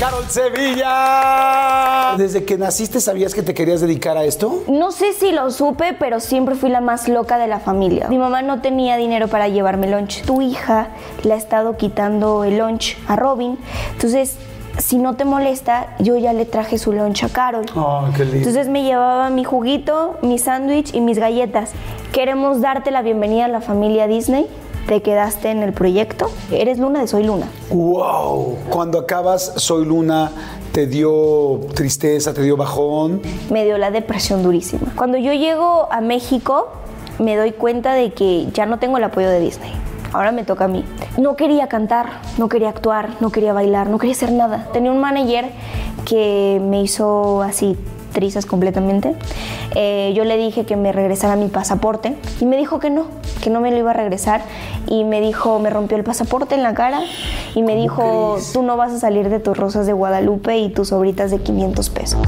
Carol Sevilla. Desde que naciste, ¿sabías que te querías dedicar a esto? No sé si lo supe, pero siempre fui la más loca de la familia. Mi mamá no tenía dinero para llevarme lunch. Tu hija le ha estado quitando el lunch a Robin. Entonces, si no te molesta, yo ya le traje su lunch a Carol. Oh, qué lindo. Entonces me llevaba mi juguito, mi sándwich y mis galletas. Queremos darte la bienvenida a la familia Disney. Te quedaste en el proyecto. Eres Luna de Soy Luna. Wow. Cuando acabas Soy Luna, ¿te dio tristeza, te dio bajón? Me dio la depresión durísima. Cuando yo llego a México, me doy cuenta de que ya no tengo el apoyo de Disney. Ahora me toca a mí. No quería cantar, no quería actuar, no quería bailar, no quería hacer nada. Tenía un manager que me hizo así completamente. Eh, yo le dije que me regresara mi pasaporte y me dijo que no, que no me lo iba a regresar y me dijo, me rompió el pasaporte en la cara y me dijo, tú no vas a salir de tus rosas de Guadalupe y tus sobritas de 500 pesos.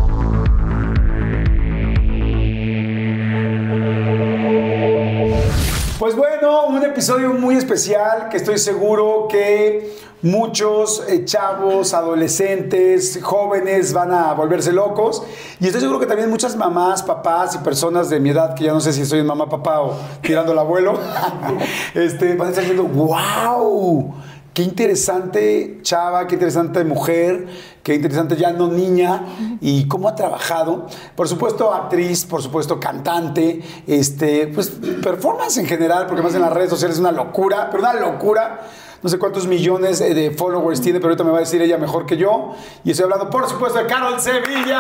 Pues bueno, un episodio muy especial que estoy seguro que muchos eh, chavos, adolescentes, jóvenes van a volverse locos. Y estoy seguro que también muchas mamás, papás y personas de mi edad, que ya no sé si soy mamá, papá o tirando el abuelo, este, van a estar diciendo, wow. Qué interesante chava, qué interesante mujer, qué interesante ya no niña y cómo ha trabajado. Por supuesto actriz, por supuesto cantante, este, pues performance en general, porque más en las redes sociales es una locura, pero una locura. No sé cuántos millones eh, de followers tiene, pero ahorita me va a decir ella mejor que yo. Y estoy hablando, por supuesto, de Carol Sevilla.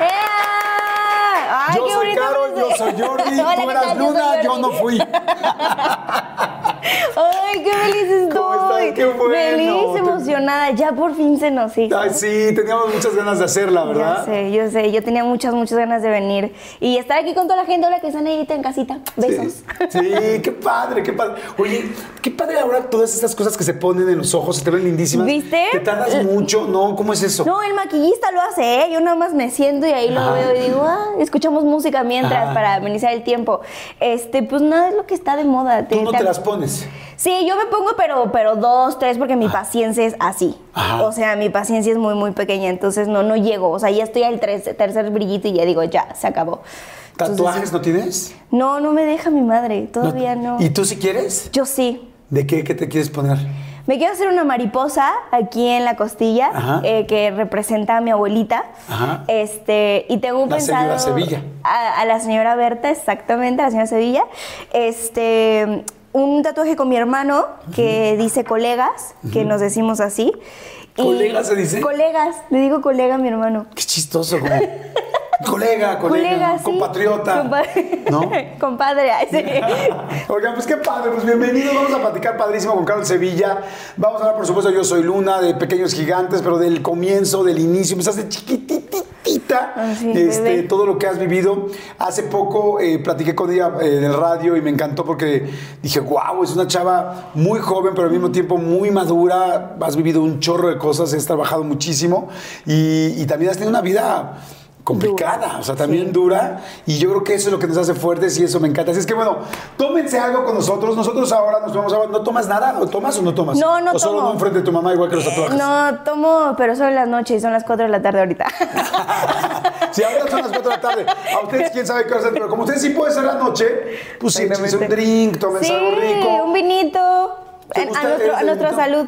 ¡Eh! ¡Ay, Yo qué soy bonito Carol, me- yo soy Jordi, tú ¿qué eras tal? Yo Luna, yo no fui. ¡Ay, qué feliz estoy! ¿Cómo estás? ¡Qué bueno! Feliz, emocionada. Ya por fin se nos hizo. Ay, sí, teníamos muchas ganas de hacerla, ¿verdad? Ya sé, yo sé. Yo tenía muchas, muchas ganas de venir y estar aquí con toda la gente ahora que están ahí en casita. Besos. Sí, sí, qué padre, qué padre. Oye, qué padre ahora todas estas cosas que se ponen en los ojos, se te ven lindísimas. ¿Viste? Te tardas mucho, ¿no? ¿Cómo es eso? No, el maquillista lo hace, ¿eh? Yo nada más me siento y ahí lo veo y digo, ah, escuchamos música mientras para amenizar el tiempo. Este, pues nada es lo que está de moda. Tú no te las pones. Sí, yo me pongo, pero, pero dos, tres, porque mi paciencia es así. Ajá. O sea, mi paciencia es muy, muy pequeña, entonces no, no llego. O sea, ya estoy al tres- tercer brillito y ya digo, ya, se acabó. Entonces, ¿Tatuajes no tienes? no, no me deja mi madre, todavía no. ¿Y tú si quieres? Yo sí. ¿De qué, qué te quieres poner? Me quiero hacer una mariposa aquí en la costilla eh, que representa a mi abuelita. Ajá. Este, y tengo La pensado. señora Sevilla. A, a la señora Berta, exactamente, a la señora Sevilla. Este, un tatuaje con mi hermano que dice colegas, que nos decimos así. ¿Colegas se dice? Colegas, le digo colega a mi hermano. Qué chistoso, como. Colega, colega, Colega, sí. compatriota. Compa- ¿No? Compadre, sí. Oigan, pues qué padre, pues bienvenidos, vamos a platicar padrísimo con Carlos Sevilla. Vamos a hablar, por supuesto, Yo Soy Luna, de Pequeños Gigantes, pero del comienzo, del inicio, empezaste chiquititita, Ah, sí, este, todo lo que has vivido. Hace poco eh, platiqué con ella eh, en el radio y me encantó porque dije, wow, es una chava muy joven, pero al mismo tiempo muy madura, has vivido un chorro de cosas, has trabajado muchísimo y, y también has tenido una vida complicada, o sea, también dura, y yo creo que eso es lo que nos hace fuertes y eso me encanta. Así es que bueno, tómense algo con nosotros, nosotros ahora nos tomamos agua, ¿no tomas nada? ¿O tomas o no tomas? No, no ¿O solo no enfrente de tu mamá igual que los tatuajes? No, tomo, pero son las noches y son las 4 de la tarde ahorita. Si ahora son las 4 de la tarde, a ustedes quién sabe qué hacen, pero como ustedes sí pueden ser la noche, pues sí, échense un drink, tómense sí, algo rico. un vinito. ¿Te A, a nuestro- a nuestra vinito? salud.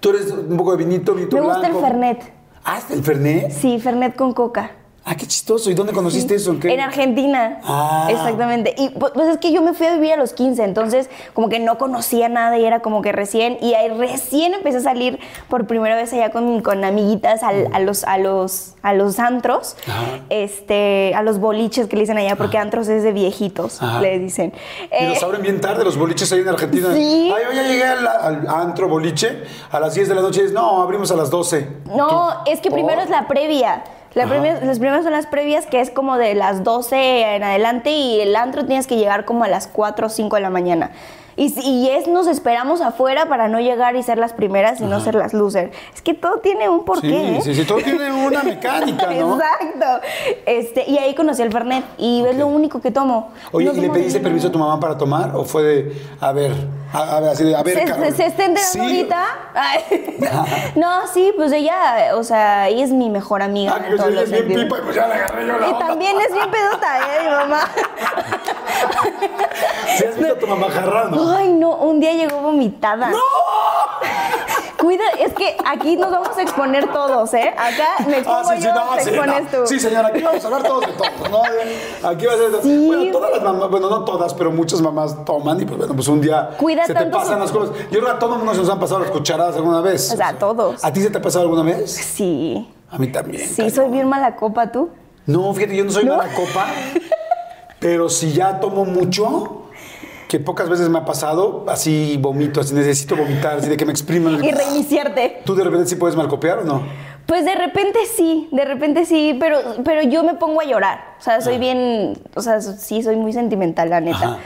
Tú eres un poco de vinito, vinito Me gusta el. Fernet. Ah, ¿el Fernet? Sí, Fernet con coca. Ah, qué chistoso. ¿Y dónde conociste eso? ¿En qué? En Argentina. Ah. Exactamente. Y pues pues, es que yo me fui a vivir a los 15, entonces como que no conocía nada y era como que recién, y ahí recién empecé a salir por primera vez allá con, con amiguitas al- a, los, a, los, a los antros, Ajá. este, a los boliches que le dicen allá, porque antros es de viejitos, Ajá. le dicen. Y Eh, los abren bien tarde, los boliches ahí en Argentina. Sí. Ay, yo ya llegué al, al antro boliche a las 10 de la noche. y dices, No, abrimos a las 12. No, ¿Tú? es que primero es la previa. La las primeras son las previas, que es como de las 12 en adelante, y el antro tienes que llegar como a las 4 o 5 de la mañana. Y, y es nos esperamos afuera para no llegar y ser las primeras y no ser las loser. Es que todo tiene un porqué. Sí, ¿eh? sí, sí, todo tiene una mecánica, ¿no? Exacto. Este, y ahí conocí el Fernet y es lo único que tomo. Oye, No ¿y le pediste permiso a tu mamá para tomar? ¿O fue de, a ver, a, a ver, así de, a ver, se, Carol, se- se está enterando sí? ahorita. No, sí, pues ella, o sea, ella es mi mejor amiga. Ah, en todos los es bien pipa, y pues ya le agarré yo la Y onda. también es bien pedota, ¿eh? Mi mamá. ¿Sí has visto a tu mamá jarrando? Ay, no, un día llegó vomitada. ¡No! Cuida, es que aquí nos vamos a exponer todos, ¿eh? Acá me expongo Ah, sí, sí, yo, no, te sí, expones no. tú. Sí, señora, aquí vamos a hablar todos de todos, ¿no? Aquí va a ser. Sí. Bueno, todas las mamás, bueno, no todas, pero muchas mamás toman y pues bueno, pues un día Cuida se te pasan su- las cosas. Yo creo que a todo se nos han pasado las cucharadas alguna vez. O sea, a todos. ¿A ti se te ha pasado alguna vez? Sí. A mí también. Sí, soy bien mala copa, ¿tú? No, fíjate, yo no soy ¿No? mala copa, pero si ya tomo mucho, que pocas veces me ha pasado, así vomito, así necesito vomitar, así de que me expriman. Y reiniciarte. ¿Tú de repente sí puedes malcopiar o no? Pues de repente sí, de repente sí, pero, pero yo me pongo a llorar. O sea, soy bien, o sea, sí, soy muy sentimental, la neta. Ajá.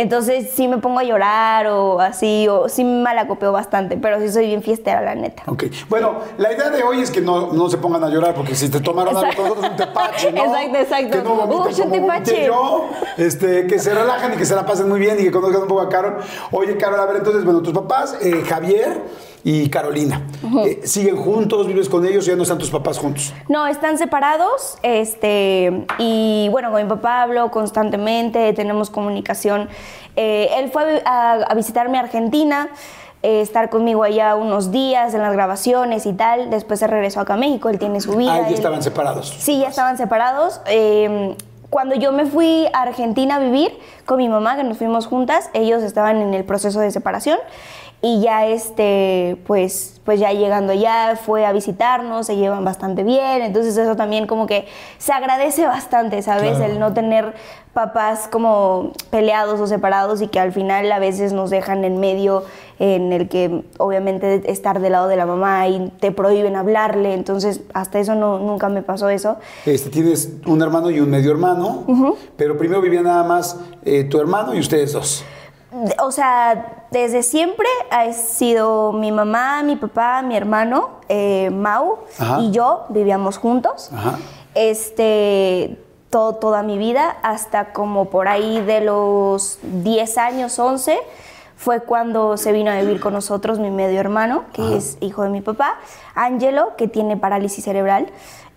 Entonces sí me pongo a llorar o así, o sí me malacopeo bastante, pero sí soy bien fiestera, la neta. Ok. Bueno, la idea de hoy es que no, no se pongan a llorar, porque si te tomaron algo Exacto. con nosotros, un tepache, ¿no? Exacto, exacto. Que no vomiten como yo, este, que se relajen y que se la pasen muy bien y que conozcan un poco a Carol. Oye, Carol, a ver, entonces, bueno, tus papás, eh, Javier y Carolina, eh, ¿siguen juntos? ¿Vives con ellos ya no están tus papás juntos? No, están separados, este, y bueno, con mi papá hablo constantemente, tenemos comunicación. Eh, él fue a, a visitarme a Argentina, eh, estar conmigo allá unos días en las grabaciones y tal. Después se regresó acá a México, él tiene su vida. Ah, ya él- estaban separados. Sí, ya estaban separados. Eh, cuando yo me fui a Argentina a vivir con mi mamá, que nos fuimos juntas, ellos estaban en el proceso de separación y ya este, pues, pues ya llegando ya fue a visitarnos, se llevan bastante bien, entonces eso también como que se agradece bastante, ¿sabes? Claro. El no tener papás como peleados o separados y que al final a veces nos dejan en medio en el que obviamente estar del lado de la mamá y te prohíben hablarle, entonces hasta eso no, nunca me pasó eso. Este, tienes un hermano y un medio hermano, pero primero vivía nada más eh, tu hermano y ustedes dos. O sea, desde siempre ha sido mi mamá, mi papá, mi hermano, eh, Mau Ajá. y yo vivíamos juntos. Ajá. Este, todo, toda mi vida, hasta como por ahí de los 10 años, 11, fue cuando se vino a vivir con nosotros mi medio hermano, que es hijo de mi papá, Angelo, que tiene parálisis cerebral,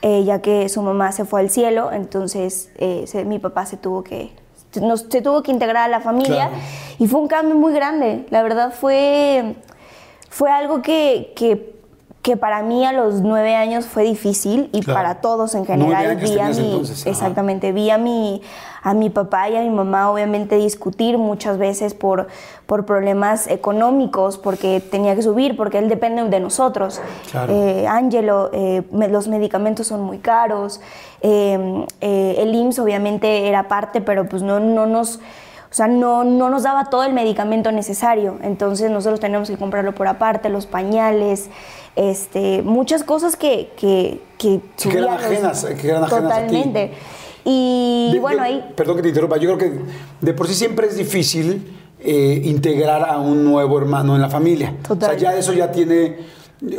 eh, ya que su mamá se fue al cielo, entonces eh, se- mi papá se tuvo que nos- se tuvo que integrar a la familia Claro. y fue un cambio muy grande. La verdad fue, fue algo que, que, que para mí a los nueve años fue difícil y Claro. para todos en general. Vi a mi, entonces, exactamente, vi a mi, a mi papá y a mi mamá obviamente discutir muchas veces por, por problemas económicos, porque tenía que subir, porque él depende de nosotros. Claro. Eh, Ángelo, eh, me- los medicamentos son muy caros, eh, eh, el IMSS obviamente era parte, pero pues no, no nos... O sea, no, no nos daba todo el medicamento necesario. Entonces nosotros teníamos que comprarlo por aparte, los pañales, este, muchas cosas que... que, que Sí, que eran ajenas, que eran ajenas a ti. Y De- bueno, de- ahí... Perdón que te interrumpa, yo creo que de por sí siempre es difícil eh, integrar a un nuevo hermano en la familia. Total. O sea, ya eso ya tiene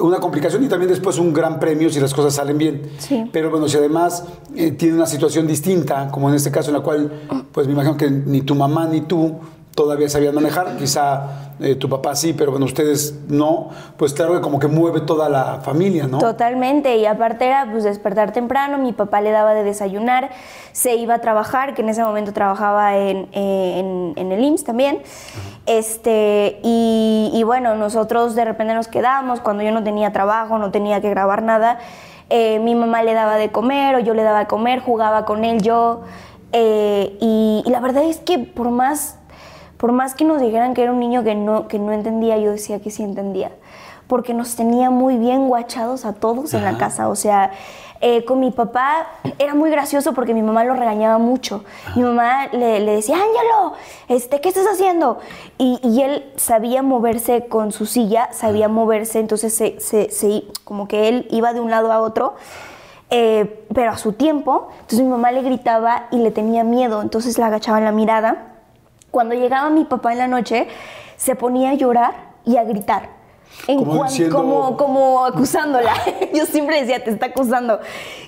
una complicación y también después un gran premio si las cosas salen bien. Sí. Pero bueno, si además eh, tiene una situación distinta, como en este caso en la cual, pues me imagino que ni tu mamá ni tú todavía sabían manejar, quizá eh, tu papá sí, pero bueno, ustedes no, pues claro que como que mueve toda la familia, ¿no? Totalmente, y aparte era pues despertar temprano, mi papá le daba de desayunar, se iba a trabajar, que en ese momento trabajaba en, en- en el IMSS también, este, y, y bueno, nosotros de repente nos quedamos, cuando yo no tenía trabajo, no tenía que grabar nada, eh, mi mamá le daba de comer o yo le daba de comer, jugaba con él yo, eh, y, y la verdad es que por más por más que nos dijeran que era un niño que no, que no entendía, yo decía que sí entendía. Porque nos tenía muy bien guachados a todos en la Ajá. casa. O sea, eh, con mi papá era muy gracioso porque mi mamá lo regañaba mucho. Mi mamá le, le decía, Ángelo, este, ¿qué estás haciendo? Y, y él sabía moverse con su silla, sabía moverse, entonces se, se- se- como que él iba de un lado a otro. eh, pero a su tiempo, entonces mi mamá le gritaba y le tenía miedo, entonces le agachaban la mirada Cuando llegaba mi papá en la noche, se ponía a llorar y a gritar. En Como cuan- diciendo- como, como acusándola. Yo siempre decía, te está acusando.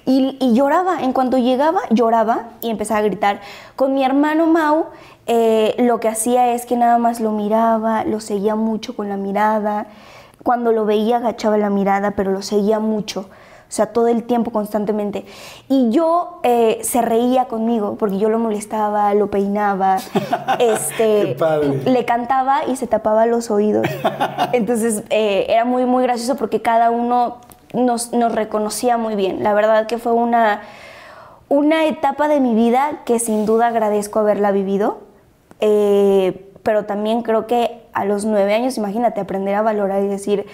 Y, y lloraba. En cuanto llegaba, lloraba y empezaba a gritar. Con mi hermano Mau, eh, lo que hacía es que nada más lo miraba, lo seguía mucho con la mirada. Cuando lo veía, agachaba la mirada, pero lo seguía mucho. O sea, todo el tiempo, constantemente. Y yo eh, se reía conmigo porque yo lo molestaba, lo peinaba. este, le cantaba y se tapaba los oídos. Entonces eh, era muy, muy gracioso porque cada uno nos, nos reconocía muy bien. La verdad que fue una, una etapa de mi vida que sin duda agradezco haberla vivido. Eh, pero también creo que a los nueve años, imagínate, aprender a valorar y decir,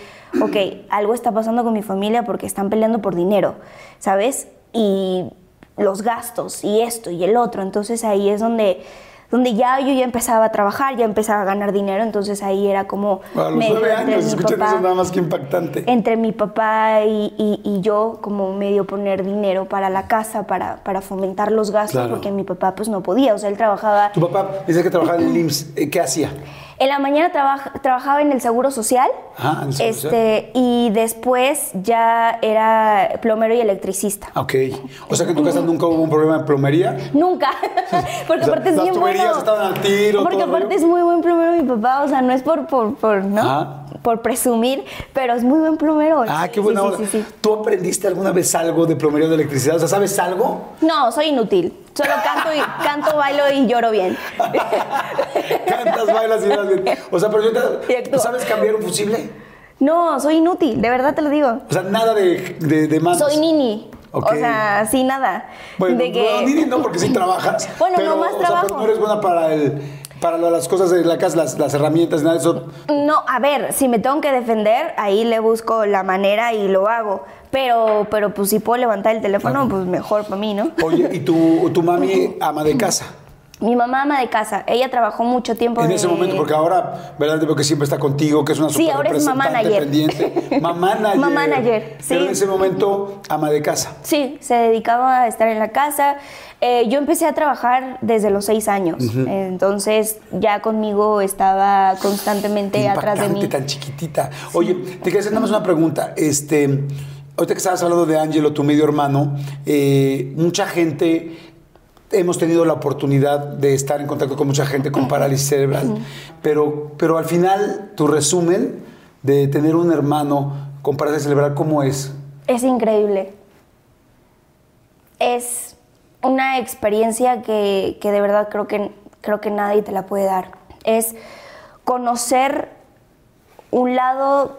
ok, algo está pasando con mi familia porque están peleando por dinero, ¿sabes? Y los gastos y esto y el otro. Entonces ahí es donde, donde ya yo ya empezaba a trabajar, ya empezaba a ganar dinero. Entonces ahí era como... A los nueve entre años, escuchen papá- eso nada más que impactante. entre mi papá y, y- y yo como medio poner dinero para la casa, para, para fomentar los gastos, Claro. porque mi papá pues no podía, o sea, él trabajaba... Tu papá dice que trabajaba en el IMSS. eh, ¿Qué hacía? En la mañana trabaja- trabajaba en el Seguro Social, Ah, en el Seguro este, y después ya era plomero y electricista. Ok. O sea que en tu casa nunca hubo un problema de plomería. Nunca, porque O sea, aparte es bien bueno. estaban al tiro, Porque todo aparte es muy buen plomero mi papá, o sea, no es por, por, por, ¿no? Por presumir, pero es muy buen plomero. Ah, qué buena sí, sí, sí. ¿Tú aprendiste alguna vez algo de plomería o de electricidad? O sea, ¿sabes algo? No, soy inútil. Solo canto, y, canto, bailo y lloro bien. Cantas, bailas y das bien. O sea, pero yo te, actúo. ¿tú sabes cambiar un fusible? No, soy inútil, de verdad te lo digo. O sea, nada de, de, de manos. Soy nini. Ok. O sea, sí, nada. Bueno, de que... no, ni- no, porque sí trabajas. Bueno, pero, no más o sea, trabajo. pero no eres buena para el para las cosas de la casa, las, las herramientas, nada de eso. No, a ver, si me tengo que defender, ahí le busco la manera y lo hago. Pero, pero pues si puedo levantar el teléfono, pues mejor para mí, ¿no? Oye, ¿y tu, tu mami ama de casa? Mi mamá ama de casa. Ella trabajó mucho tiempo En ese de- momento, porque ahora, ¿verdad? Veo que siempre está contigo, que es una Sí, super ahora es mamá manager. pendiente. Mamá manager. Mamá manager, sí. Pero en ese momento, ama de casa. Sí, se dedicaba a estar en la casa. Eh, yo empecé a trabajar desde los seis años. Entonces ya conmigo estaba constantemente atrás de mí. tan chiquitita. Oye, te quería hacer nada más una pregunta. Este, ahorita que estabas hablando de Ángelo, tu medio hermano, eh, mucha gente hemos tenido la oportunidad de estar en contacto con mucha gente con parálisis cerebral, pero, pero al final, tu resumen de tener un hermano con parálisis cerebral, ¿cómo es? Es increíble. Es una experiencia que, que de verdad creo que, creo que nadie te la puede dar. Es conocer un lado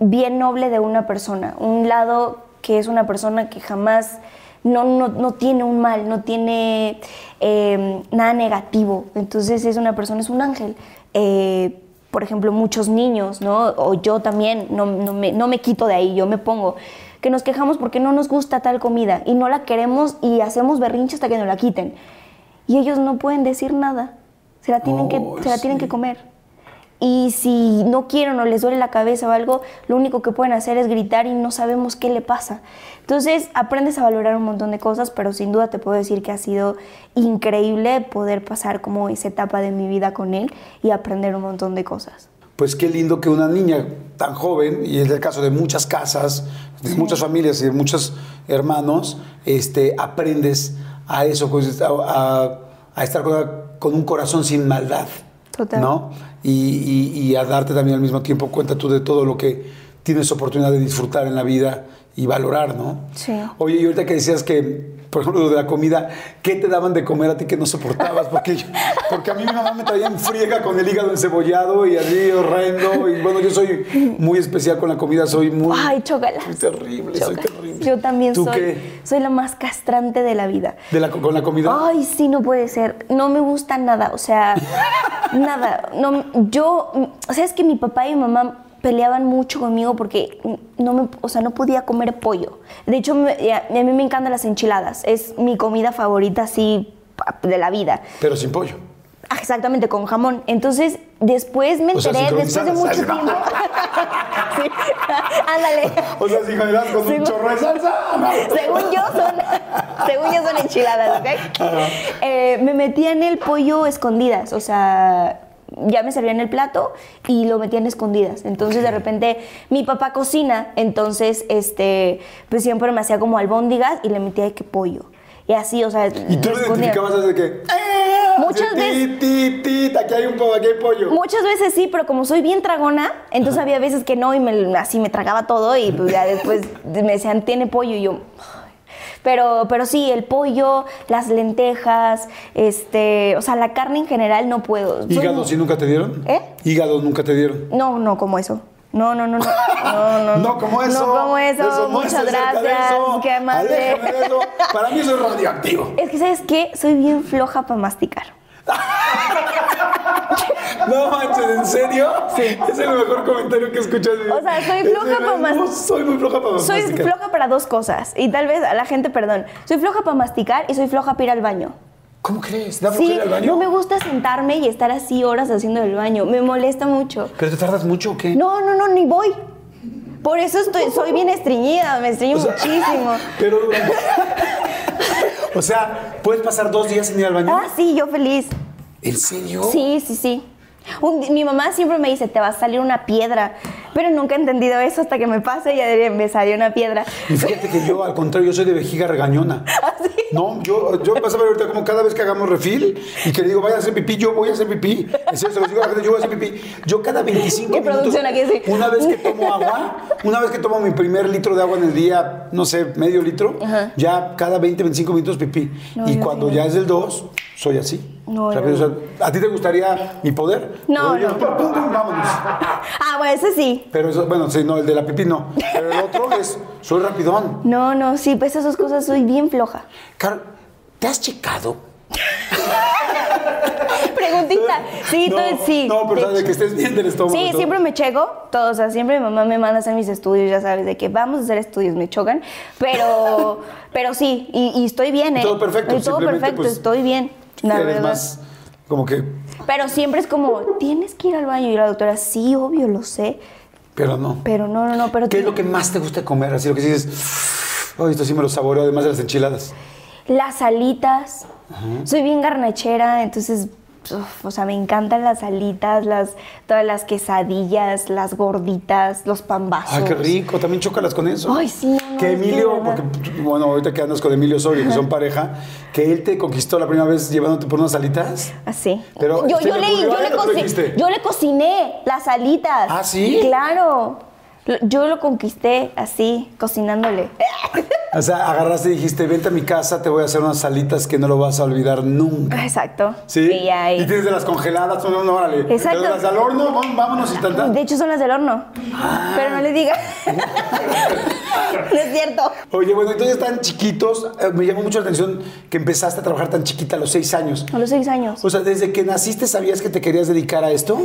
bien noble de una persona, un lado que es una persona que jamás no, no, no tiene un mal, no tiene eh, nada negativo. Entonces es una persona, es un ángel. Eh, por ejemplo, muchos niños, ¿no? O yo también, no, no me, no me quito de ahí, yo me pongo, que nos quejamos porque no nos gusta tal comida y no la queremos y hacemos berrinche hasta que nos la quiten. Y ellos no pueden decir nada, se la tienen, Oh, que, se la tienen que comer. Y si no quieren o les duele la cabeza o algo, lo único que pueden hacer es gritar y no sabemos qué le pasa. Entonces aprendes a valorar un montón de cosas, pero sin duda te puedo decir que ha sido increíble poder pasar como esa etapa de mi vida con él y aprender un montón de cosas. Pues qué lindo que una niña tan joven, y es el caso de muchas casas, de muchas familias y de muchos hermanos, este, aprendes a eso, pues, a, a- a estar con, con un corazón sin maldad. Total. ¿No? Y, y- y a darte también al mismo tiempo cuenta tú de todo lo que tienes oportunidad de disfrutar en la vida y valorar, ¿no? Sí. Oye, y ahorita que decías que, por ejemplo, lo de la comida, ¿qué te daban de comer a ti que no soportabas? Porque, yo- porque a mí mi mamá me traía en friega con el hígado encebollado y así horrendo. Y bueno, yo soy muy especial con la comida, soy muy... Ay, chócalas. Soy terrible, soy terrible. Yo también ¿Tú soy, qué? soy la más castrante de la vida. ¿De la, ¿Con la comida? Ay, sí, no puede ser. No me gusta nada, o sea, nada. No, yo, o sea, es que mi papá y mi mamá peleaban mucho conmigo porque no me, o sea, no podía comer pollo. De hecho, me- a, a mí me encantan las enchiladas. Es mi comida favorita, así, de la vida. Pero sin pollo. Ah, Exactamente, con jamón. Entonces, Después me O sea, enteré, después de mucho sincronizadas. tiempo. Sí. Ándale. O sea, si generas con un Según- chorro de salsa. Según yo son, según yo son enchiladas, ¿ok? Eh, me metía en el pollo escondidas, o sea, ya me servían el plato y lo metían escondidas. Entonces de repente mi papá cocina, entonces este, pues siempre me hacía como albóndigas y le metía de que pollo. Y así, o sea, Y tú lo identificabas desde que. Muchas veces- Ti, ti, ti, aquí hay un pollo, aquí hay pollo. Muchas veces sí, pero como soy bien tragona, entonces había veces que no y me, así me tragaba todo y pues ya después me decían, tiene pollo y yo... Pero, pero sí, el pollo, las lentejas, este, o sea, la carne en general no puedo. Soy- ¿Hígado sí nunca te dieron? ¿Eh? ¿Hígado nunca te dieron? No, no como eso. No, no, no, no. No, no, No, como eso. No como eso. Muchas gracias. eso. Qué amable. Aléjame de eso. Para mí eso es radioactivo. Es que, ¿sabes qué? Soy bien floja para masticar. No manches, ¿en serio? Sí. Es el mejor comentario que he escuchado. en mi O sea, soy floja el- pa' mas- no, Soy muy floja para Soy masticar. floja para dos cosas. Y tal vez a la gente, perdón. Soy floja para masticar y soy floja para ir al baño. ¿Cómo crees? ¿Da Sí, flojera al baño? no me gusta sentarme y estar así horas haciendo el baño. Me molesta mucho. ¿Pero te tardas mucho o qué? No, no, no, ni voy. Por eso estoy, soy bien estreñida, me estreño O sea, muchísimo. Pero o sea, ¿puedes pasar dos días sin ir al baño? Ah, sí, yo feliz. ¿En serio? Sí, sí, sí. Un mi mamá siempre me dice, te va a salir una piedra. Pero nunca he entendido eso hasta que me pase y ya me salió una piedra. Y fíjate que yo, al contrario, yo soy de vejiga regañona. ¿Ah, sí? No, yo, yo vas a ver ahorita como cada vez que hagamos refil y que le digo, vaya a hacer pipí, yo voy a hacer pipí. En serio, se los digo a la gente, yo voy a hacer pipí. Yo cada 25 ¿Qué minutos, producción aquí sí? una vez que tomo agua, una vez que tomo mi primer litro de agua en el día, no sé, medio litro, Ajá. ya cada 20, 25 minutos pipí. No, y cuando ya es del 2, soy así. No, Rápido, yo o sea, ¿A ti te gustaría mi poder? No, yo, no. pum, pum, pum, vámonos. Ah, bueno, ese sí. Pero eso, bueno, sí, no, el de la pipí no. Pero el otro es, soy rapidón. No, no, sí, pues esas cosas soy bien floja. Carl, ¿te has checado? Preguntita. Sí, no, todo- sí. No, pero de sabes que estés bien del estómago. Sí, todo. siempre me checo, todo, o sea, siempre mi mamá me manda a hacer mis estudios, ya sabes, de que vamos a hacer estudios, me chocan, pero, pero sí, y, y estoy bien, ¿eh? Todo perfecto, Y todo perfecto, pues, estoy bien, la Eres verdad. más como que, Pero siempre es como, tienes que ir al baño, y la doctora, sí, obvio, lo sé, pero no. pero no, no, no, pero... ¿Qué es lo que más te gusta comer? Así lo que dices, "Ay, esto sí me lo saboreo, además de las enchiladas. Las alitas, soy bien garnachera, entonces... uf, o sea, me encantan las alitas, las, todas las quesadillas, las gorditas, los pambazos. Ay, qué rico, también chócalas con eso. Ay, sí, no, Que Emilio, porque, bueno, ahorita que andas con Emilio Soria, que son pareja, que él te conquistó la primera vez llevándote por unas alitas. Así. Pero, yo, ¿se yo, le yo, a le yo le cociné las alitas. ¿Ah, sí? Claro. Yo lo conquisté así, cocinándole. O sea, agarraste y dijiste, vente a mi casa, te voy a hacer unas alitas que no lo vas a olvidar nunca. Exacto. ¿Sí? Y ahí. Y tienes de las congeladas, no, no, órale. Exacto. De las al horno, vámonos y tal. De hecho, son las del horno. Ah. Pero no le digas. no es cierto. Oye, bueno, entonces tan chiquitos, eh, me llamó mucho la atención que empezaste a trabajar tan chiquita a los seis años. A los seis años. O sea, desde que naciste, ¿sabías que te querías dedicar a esto?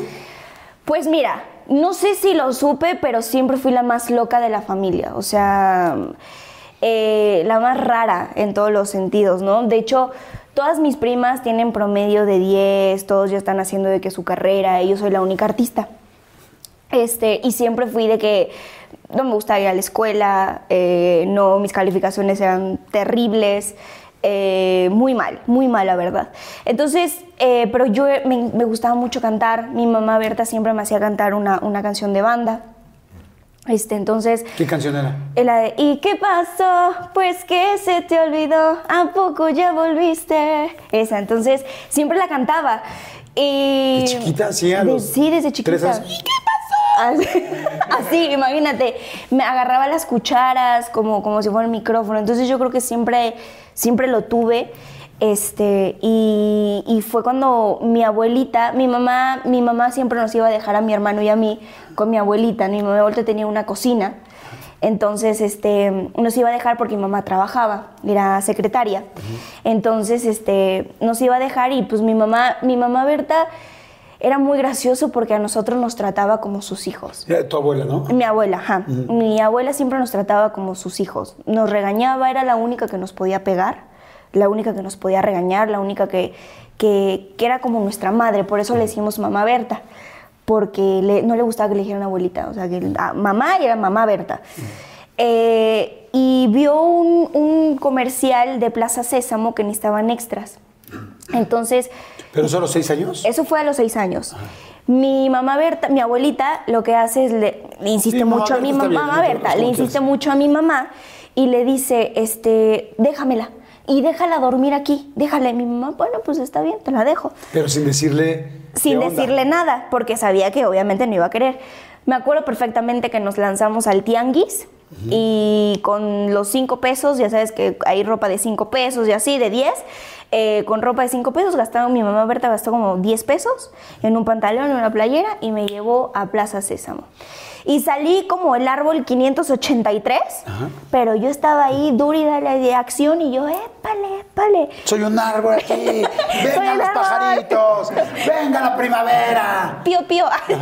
Pues mira, no sé si lo supe, pero siempre fui la más loca de la familia. O sea, eh, la más rara en todos los sentidos, ¿no? De hecho, todas mis primas tienen promedio de 10, todos ya están haciendo de que su carrera, y yo soy la única artista. Este, y siempre fui de que no me gustaba ir a la escuela, eh, no, mis calificaciones eran terribles, eh, muy mal, muy mal, la verdad. Entonces, pero yo me, gustaba mucho cantar, mi mamá Berta siempre me hacía cantar una canción de banda. Este, entonces, ¿Qué canción era? eh, la de ¿Y qué pasó? Pues que se te olvidó, ¿a poco ya volviste? Esa, entonces siempre la cantaba. Y ¿De chiquita? Sí, a De- sí, desde chiquita. tres años. ¿Y qué pasó? Así, así, imagínate, me agarraba las cucharas como, como si fuera un micrófono. Entonces yo creo que siempre, siempre lo tuve. Este, y, y fue cuando mi abuelita, mi mamá, mi mamá siempre nos iba a dejar a mi hermano y a mí con mi abuelita. Mi mamá tenía una cocina. Entonces, este, nos iba a dejar porque mi mamá trabajaba, era secretaria. Entonces, este, nos iba a dejar y pues mi mamá, mi mamá Berta era muy gracioso porque a nosotros nos trataba como sus hijos. Tu abuela, ¿no? Mi abuela, ajá. Mi abuela siempre nos trataba como sus hijos. Nos regañaba, era la única que nos podía pegar, la única que nos podía regañar, la única que, que, que era como nuestra madre, por eso le decimos mamá Berta. Porque le- no le gustaba que le dijeran abuelita, o sea, que ah, mamá y era mamá Berta. Eh, y vio un, un comercial de Plaza Sésamo que necesitaban extras. Entonces, ¿Pero solo seis años? eso fue a los seis años. Mi mamá Berta, mi abuelita, lo que hace es le, le insiste Sí, mamá mucho a mi mamá, bien, te Berta, le insiste mucho a mi mamá y le dice, este, déjamela y déjala dormir aquí, déjala. Y mi mamá, bueno, pues está bien, te la dejo Pero sin decirle. sin ¿qué onda? decirle nada, porque sabía que obviamente no iba a querer. Me acuerdo perfectamente que nos lanzamos al tianguis y con los cinco pesos, ya sabes que hay ropa de cinco pesos y así, de 10, eh, con ropa de cinco pesos gastaron, mi mamá Berta gastó como 10 pesos en un pantalón, en una playera y me llevó a Plaza Sésamo. Y salí como el árbol 583, pero yo estaba ahí dura y dale de acción y yo, épale, épale. Soy un árbol aquí. Vengan los árbol. pajaritos. Venga la primavera. pío pío.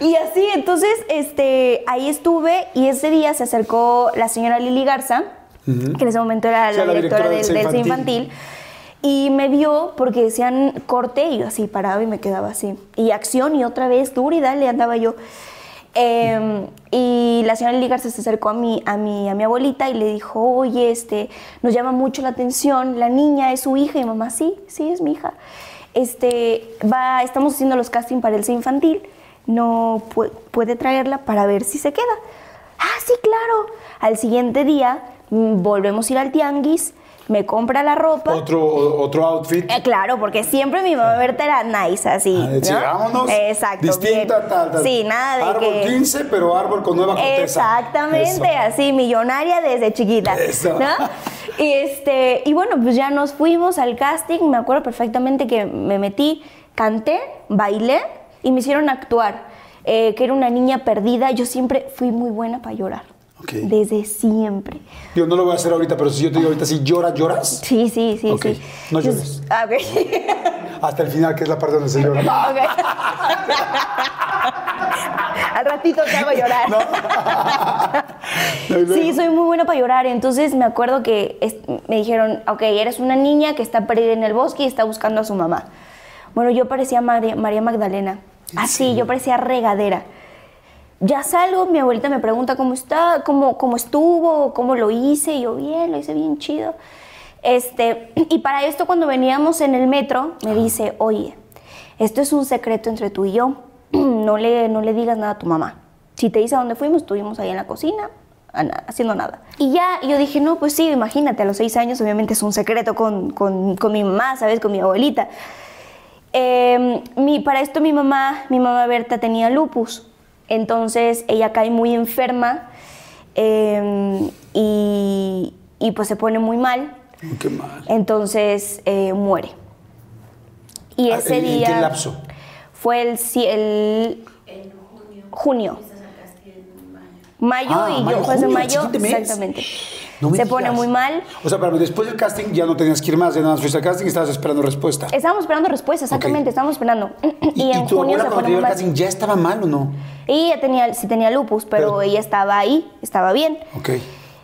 y así, entonces, este, ahí estuve y ese día se acercó la señora Lili Garza, que en ese momento era la, la directora, directora del, del infantil. Y me vio porque decían corte y yo así paraba y me quedaba así. Y acción y otra vez, dura y dale, andaba yo. Eh, y la señora Lili Garza se acercó a mi, a, mi, a mi abuelita y le dijo, oye, este, nos llama mucho la atención, la niña es su hija. Y mamá, sí, sí, es mi hija. Este, va, estamos haciendo los casting para el C infantil. No pu- puede traerla para ver si se queda. Ah, sí, claro. Al siguiente día mm, volvemos a ir al tianguis, me compra la ropa. Otro, otro outfit. Eh, claro, porque siempre mi mamá Berta era nice, así. Ah, vámonos. Exacto. Distinta, bien. tal, tal. Sí, nada de árbol que. 15, pero árbol con nueva corteza. Exactamente, Eso. así, millonaria desde chiquita. Eso. ¿no? Y, este, y bueno, pues ya nos fuimos al casting. Me acuerdo perfectamente que me metí, canté, bailé y me hicieron actuar. eh, que era una niña perdida. Yo siempre fui muy buena para llorar. Ok. Desde siempre. Yo no lo voy a hacer ahorita, pero si yo te digo ahorita, si lloras, lloras. Sí, sí, sí, Ok, sí. no llores. Ah, ok. Hasta el final, que es la parte donde se llora. Ok. Al ratito te hago llorar. No, Sí, soy muy buena para llorar. Entonces me acuerdo que es- me dijeron, ok, eres una niña que está perdida en el bosque y está buscando a su mamá. Bueno, yo parecía María, María Magdalena. Así, yo parecía regadera. Ya salgo, mi abuelita me pregunta cómo está, cómo, cómo estuvo, cómo lo hice. Y yo, bien, lo hice bien chido. Este, y para esto, cuando veníamos en el metro, me dice, oye, esto es un secreto entre tú y yo. No le, no le digas nada a tu mamá. Si te dice a dónde fuimos, estuvimos ahí en la cocina, haciendo nada. Y ya, yo dije, no, pues sí, imagínate, a los seis años obviamente es un secreto con, con, con mi mamá, ¿sabes? Con mi abuelita. Eh, mi, para esto mi mamá, mi mamá Berta tenía lupus, entonces ella cae muy enferma eh, y, y pues se pone muy mal, Qué mal. entonces eh, muere. Y Ah, ese ¿en- en día qué lapso? fue el, el junio. Mayo Ah, y mayo, yo fue hace junio, el mayo, mes. No se pone muy mal. O sea, pero después del casting ya no tenías que ir más, ya nada más fuiste al casting y estabas esperando respuesta. Estábamos esperando respuesta, exactamente, estábamos esperando. ¿Y, y en y tu junio abuela se cuando te dio el casting ya estaba mal o no? Ella tenía, sí tenía lupus, pero, Pero- ella estaba ahí, estaba bien. Ok.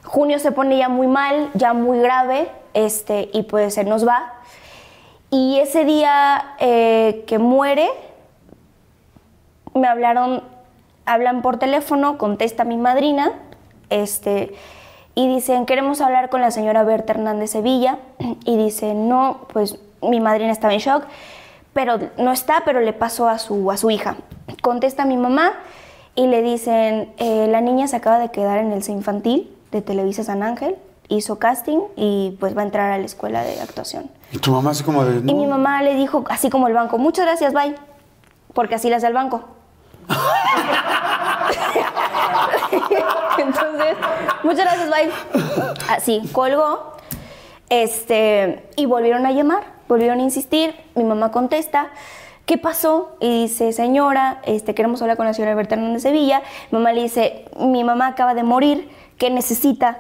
Junio se pone ya muy mal, ya muy grave, este, y pues se nos va. Y ese día eh, que muere, me hablaron, hablan por teléfono, contesta mi madrina, este, y dicen, queremos hablar con la señora Berta Hernández Sevilla, y dice, no, pues mi madrina estaba en shock, pero no está, pero le pasó a su, a su hija. Contesta mi mamá y le dicen, "Eh, la niña se acaba de quedar en el C infantil de Televisa San Ángel, hizo casting y pues va a entrar a la escuela de actuación. Y tu mamá así como de... Y no. mi mamá le dijo, así como el banco, muchas gracias, bye. Porque así le hace el banco. Entonces, muchas gracias, bye. Así, colgó. Este, y volvieron a llamar, volvieron a insistir. Mi mamá contesta, ¿qué pasó? Y dice, señora, este, queremos hablar con la señora Berta Hernández Sevilla. Mi mamá le dice, mi mamá acaba de morir, ¿qué necesita?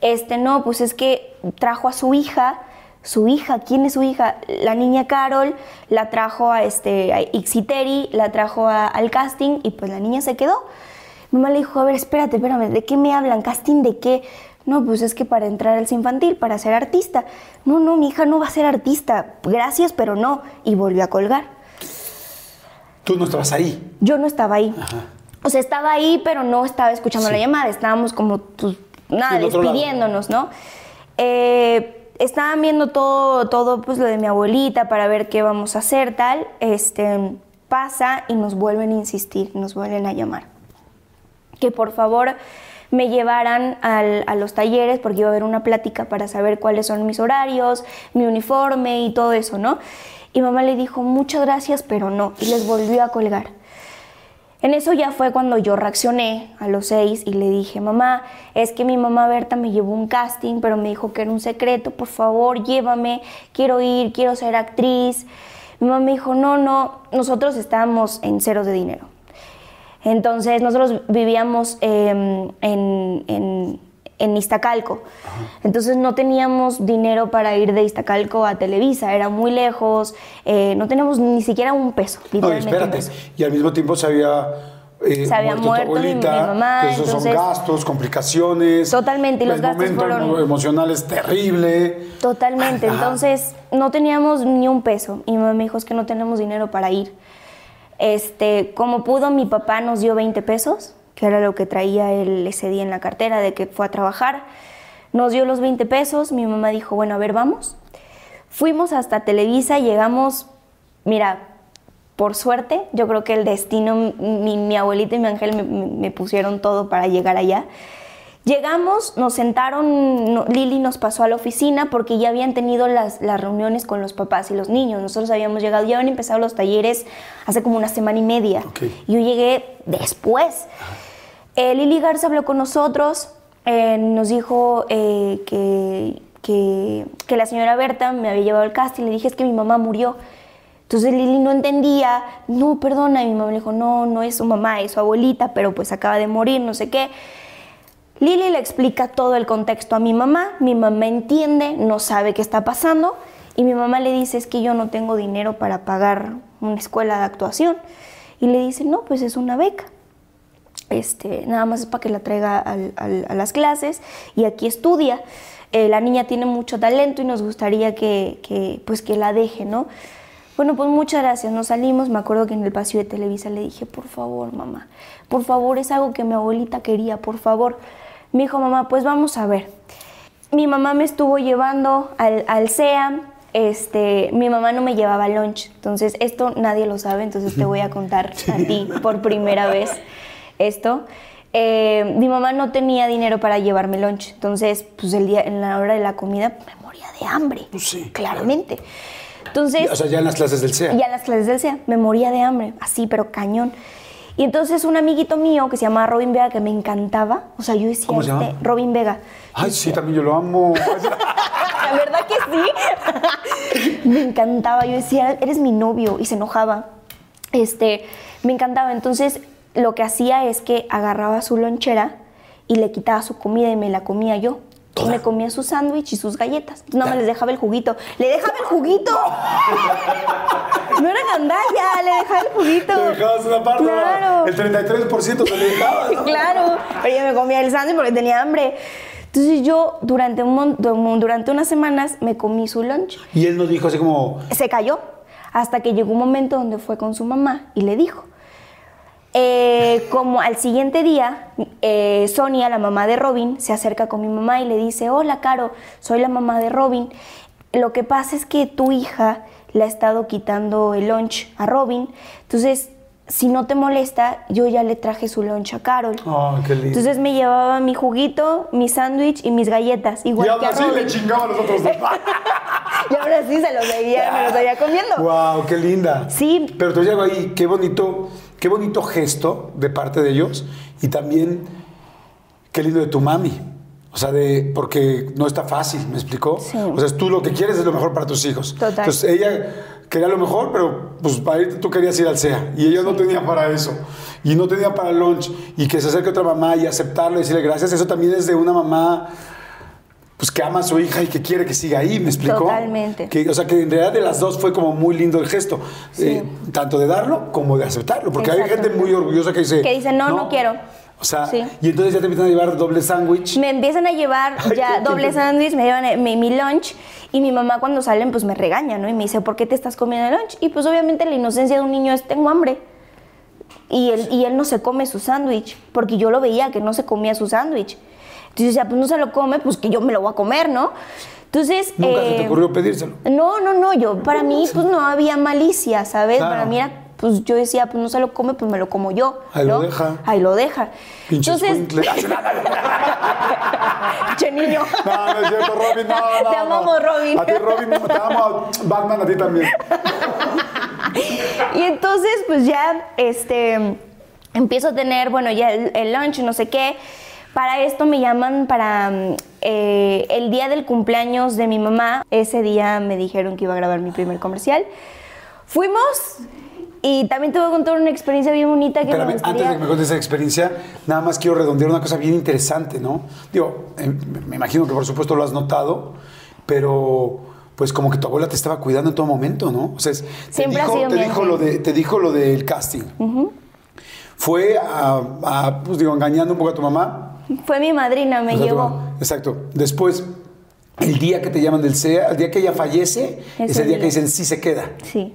Este, no, pues es que trajo a su hija. Su hija, ¿quién es su hija? La niña Carol la trajo a, este, a Ixiteri, la trajo al casting y pues la niña se quedó. Mi mamá le dijo, a ver, espérate, espérame, ¿de qué me hablan? ¿Casting de qué? No, pues es que para entrar al infantil, para ser artista. No, no, mi hija no va a ser artista. Gracias, pero no. Y volvió a colgar. Tú no estabas ahí. Yo no estaba ahí. O sea, estaba ahí, pero no estaba escuchando la llamada. Estábamos como, pues, nada, lado. despidiéndonos, ¿no? Eh, estaban viendo todo, todo, pues, lo de mi abuelita para ver qué vamos a hacer, tal. Este, pasa y nos vuelven a insistir, nos vuelven a llamar. Que por favor me llevaran a los talleres porque iba a haber una plática para saber cuáles son mis horarios, mi uniforme y todo eso, ¿no? Y mamá le dijo, muchas gracias, pero no. Y les volvió a colgar. En eso ya fue cuando yo reaccioné a los seis y le dije, mamá, es que mi mamá Berta me llevó un casting, pero me dijo que era un secreto, por favor, llévame, quiero ir, quiero ser actriz. Mi mamá me dijo, no, no, nosotros estábamos en ceros de dinero. Entonces nosotros vivíamos eh, en, en, en Iztacalco. Entonces no teníamos dinero para ir de Iztacalco a Televisa, era muy lejos, eh, no teníamos ni siquiera un peso. No, y espérate. al mismo tiempo se había. eh, Se había tu muerto mi- mi mamá, que esos entonces- son gastos, complicaciones. Totalmente, y los gastos momento fueron- emo- emocional es terrible. Totalmente. Ajá. Entonces, no teníamos ni un peso. Y mi mamá me dijo, es que no tenemos dinero para ir. Este, como pudo, mi papá nos dio 20 pesos, que era lo que traía él ese día en la cartera de que fue a trabajar. Nos dio los 20 pesos. Mi mamá dijo, bueno, a ver, vamos. Fuimos hasta Televisa, llegamos, mira, por suerte, yo creo que el destino, mi, abuelita y mi ángel me pusieron todo para llegar allá. Llegamos, nos sentaron, no- Lili nos pasó a la oficina porque ya habían tenido las, las reuniones con los papás y los niños. Nosotros habíamos llegado, ya habían empezado los talleres hace como una semana y media. Ok. Y yo llegué después. Eh, Lili Garza habló con nosotros, eh, nos dijo eh, que, que, que la señora Berta me había llevado al casting. Le dije, es que mi mamá murió. Entonces Lili no entendía, no, perdona. Y mi mamá le dijo, no, no es su mamá, es su abuelita, pero pues acaba de morir, no sé qué. Lili le explica todo el contexto a mi mamá, mi mamá entiende, no sabe qué está pasando y mi mamá le dice es que yo no tengo dinero para pagar una escuela de actuación y le dice no, pues es una beca. Este, nada más es para que la traiga a las clases y aquí estudia. Eh, la niña tiene mucho talento y nos gustaría que, que, pues que la deje, ¿no? Bueno, pues muchas gracias. Nos salimos. Me acuerdo que en el pasillo de Televisa le dije, por favor, mamá, por favor, es algo que mi abuelita quería, por favor. Me dijo, mamá, pues vamos a ver. Mi mamá me estuvo llevando al, al CEA. Este, mi mamá no me llevaba lunch. Entonces, esto nadie lo sabe. Entonces, te voy a contar a ti por primera vez esto. Eh, mi mamá no tenía dinero para llevarme lunch. Entonces, pues el día, en la hora de la comida, me moría de hambre. Pues sí, Claramente. Entonces, O sea, ya en las clases del CEA. ya en las clases del SEA, me moría de hambre, así, pero cañón. Y entonces un amiguito mío que se llamaba Robin Vega, que me encantaba, o sea, yo decía, ¿Cómo se este, llama? Robin Vega. Ay, sí, también yo lo amo. La verdad que sí. me encantaba, yo decía, eres mi novio, y se enojaba. Este, me encantaba. Entonces, lo que hacía es que agarraba su lonchera y le quitaba su comida y me la comía yo. Me comía su sándwich y sus galletas. No me les dejaba el juguito. ¡Le dejaba el juguito! No era gandalla, le dejaba el juguito. Te dejabas una parte. Claro. El 33% se le dejaba. ¿no? Claro, pero yo me comía el sándwich porque tenía hambre. Entonces yo durante, un durante unas semanas me comí su lunch. Y él nos dijo así como, Se cayó hasta que llegó un momento donde fue con su mamá y le dijo. Eh, como al siguiente día, eh, Sonia, la mamá de Robin, se acerca con mi mamá y le dice, hola Caro, soy la mamá de Robin. Lo que pasa es que tu hija le ha estado quitando el lunch a Robin. Entonces, si no te molesta, yo ya le traje su lunch a Carol. Ay, qué lindo. Entonces me llevaba mi juguito, mi sándwich y mis galletas, y igual aún que a así Robin. le chingaba a los otros dos. Y ahora sí se los seguía, me los seguía comiendo. wow, qué linda. Sí. Pero te llego ahí, qué bonito, qué bonito gesto de parte de ellos y también qué lindo de tu mami. O sea, de, porque no está fácil, ¿me explicó? Sí. O sea, tú lo que quieres es lo mejor para tus hijos. Total. Entonces ella quería lo mejor, pero pues para irte tú querías ir al SEA y ella no tenía para eso. Y no tenía para el lunch. Y que se acerque otra mamá y aceptarlo y decirle gracias, eso también es de una mamá pues que ama a su hija y que quiere que siga ahí, ¿me explicó? Totalmente. Que, o sea, que en realidad de las dos fue como muy lindo el gesto, eh, tanto de darlo como de aceptarlo, porque hay gente muy orgullosa que dice... Que dice, "No, no quiero". O sea, Sí. y entonces ya te empiezan a llevar doble sándwich. Me empiezan a llevar ya doble sándwich, me llevan eh, mi, mi lunch y mi mamá cuando salen pues me regaña, ¿no? Y me dice, ¿por qué te estás comiendo el lunch? Y pues obviamente la inocencia de un niño es, tengo hambre. y él, y él no se come su sándwich, porque yo lo veía que no se comía su sándwich. Entonces yo decía, pues no se lo come, pues que yo me lo voy a comer, ¿no? Entonces... ¿Nunca se te eh, ocurrió pedírselo? no, no, no, yo, para mí, pues no había malicia, ¿sabes? Claro. Para mí era, pues yo decía, pues no se lo come, pues me lo como yo. Ahí lo deja. Ahí lo deja. Pinche Entonces, escuincle. che niño. No, no es cierto, Robin, no, no. Te no. amamos, Robin. A ti, Robin, te amo. Batman, a ti también. Y entonces, pues ya, este, empiezo a tener, bueno, ya el, el lunch, no sé qué. Para esto me llaman para mm, eh, el día del cumpleaños de mi mamá. Ese día me dijeron que iba a grabar mi primer comercial. Fuimos y también te voy a contar una experiencia bien bonita que me antes gustaría... de que me cuentes esa experiencia, nada más quiero redondear una cosa bien interesante, ¿no? Digo, eh, me imagino que por supuesto lo has notado, pero pues como que tu abuela te estaba cuidando en todo momento, ¿no? O sea, te Siempre ha dijo, sido te dijo lo de, te dijo lo del casting. Fue a, a, pues digo, engañando un poco a tu mamá. Fue mi madrina, me O sea, llevó. Exacto. Después, el día que te llaman del CEA, el día que ella fallece, es Ese el día día. que dicen sí se queda. Sí,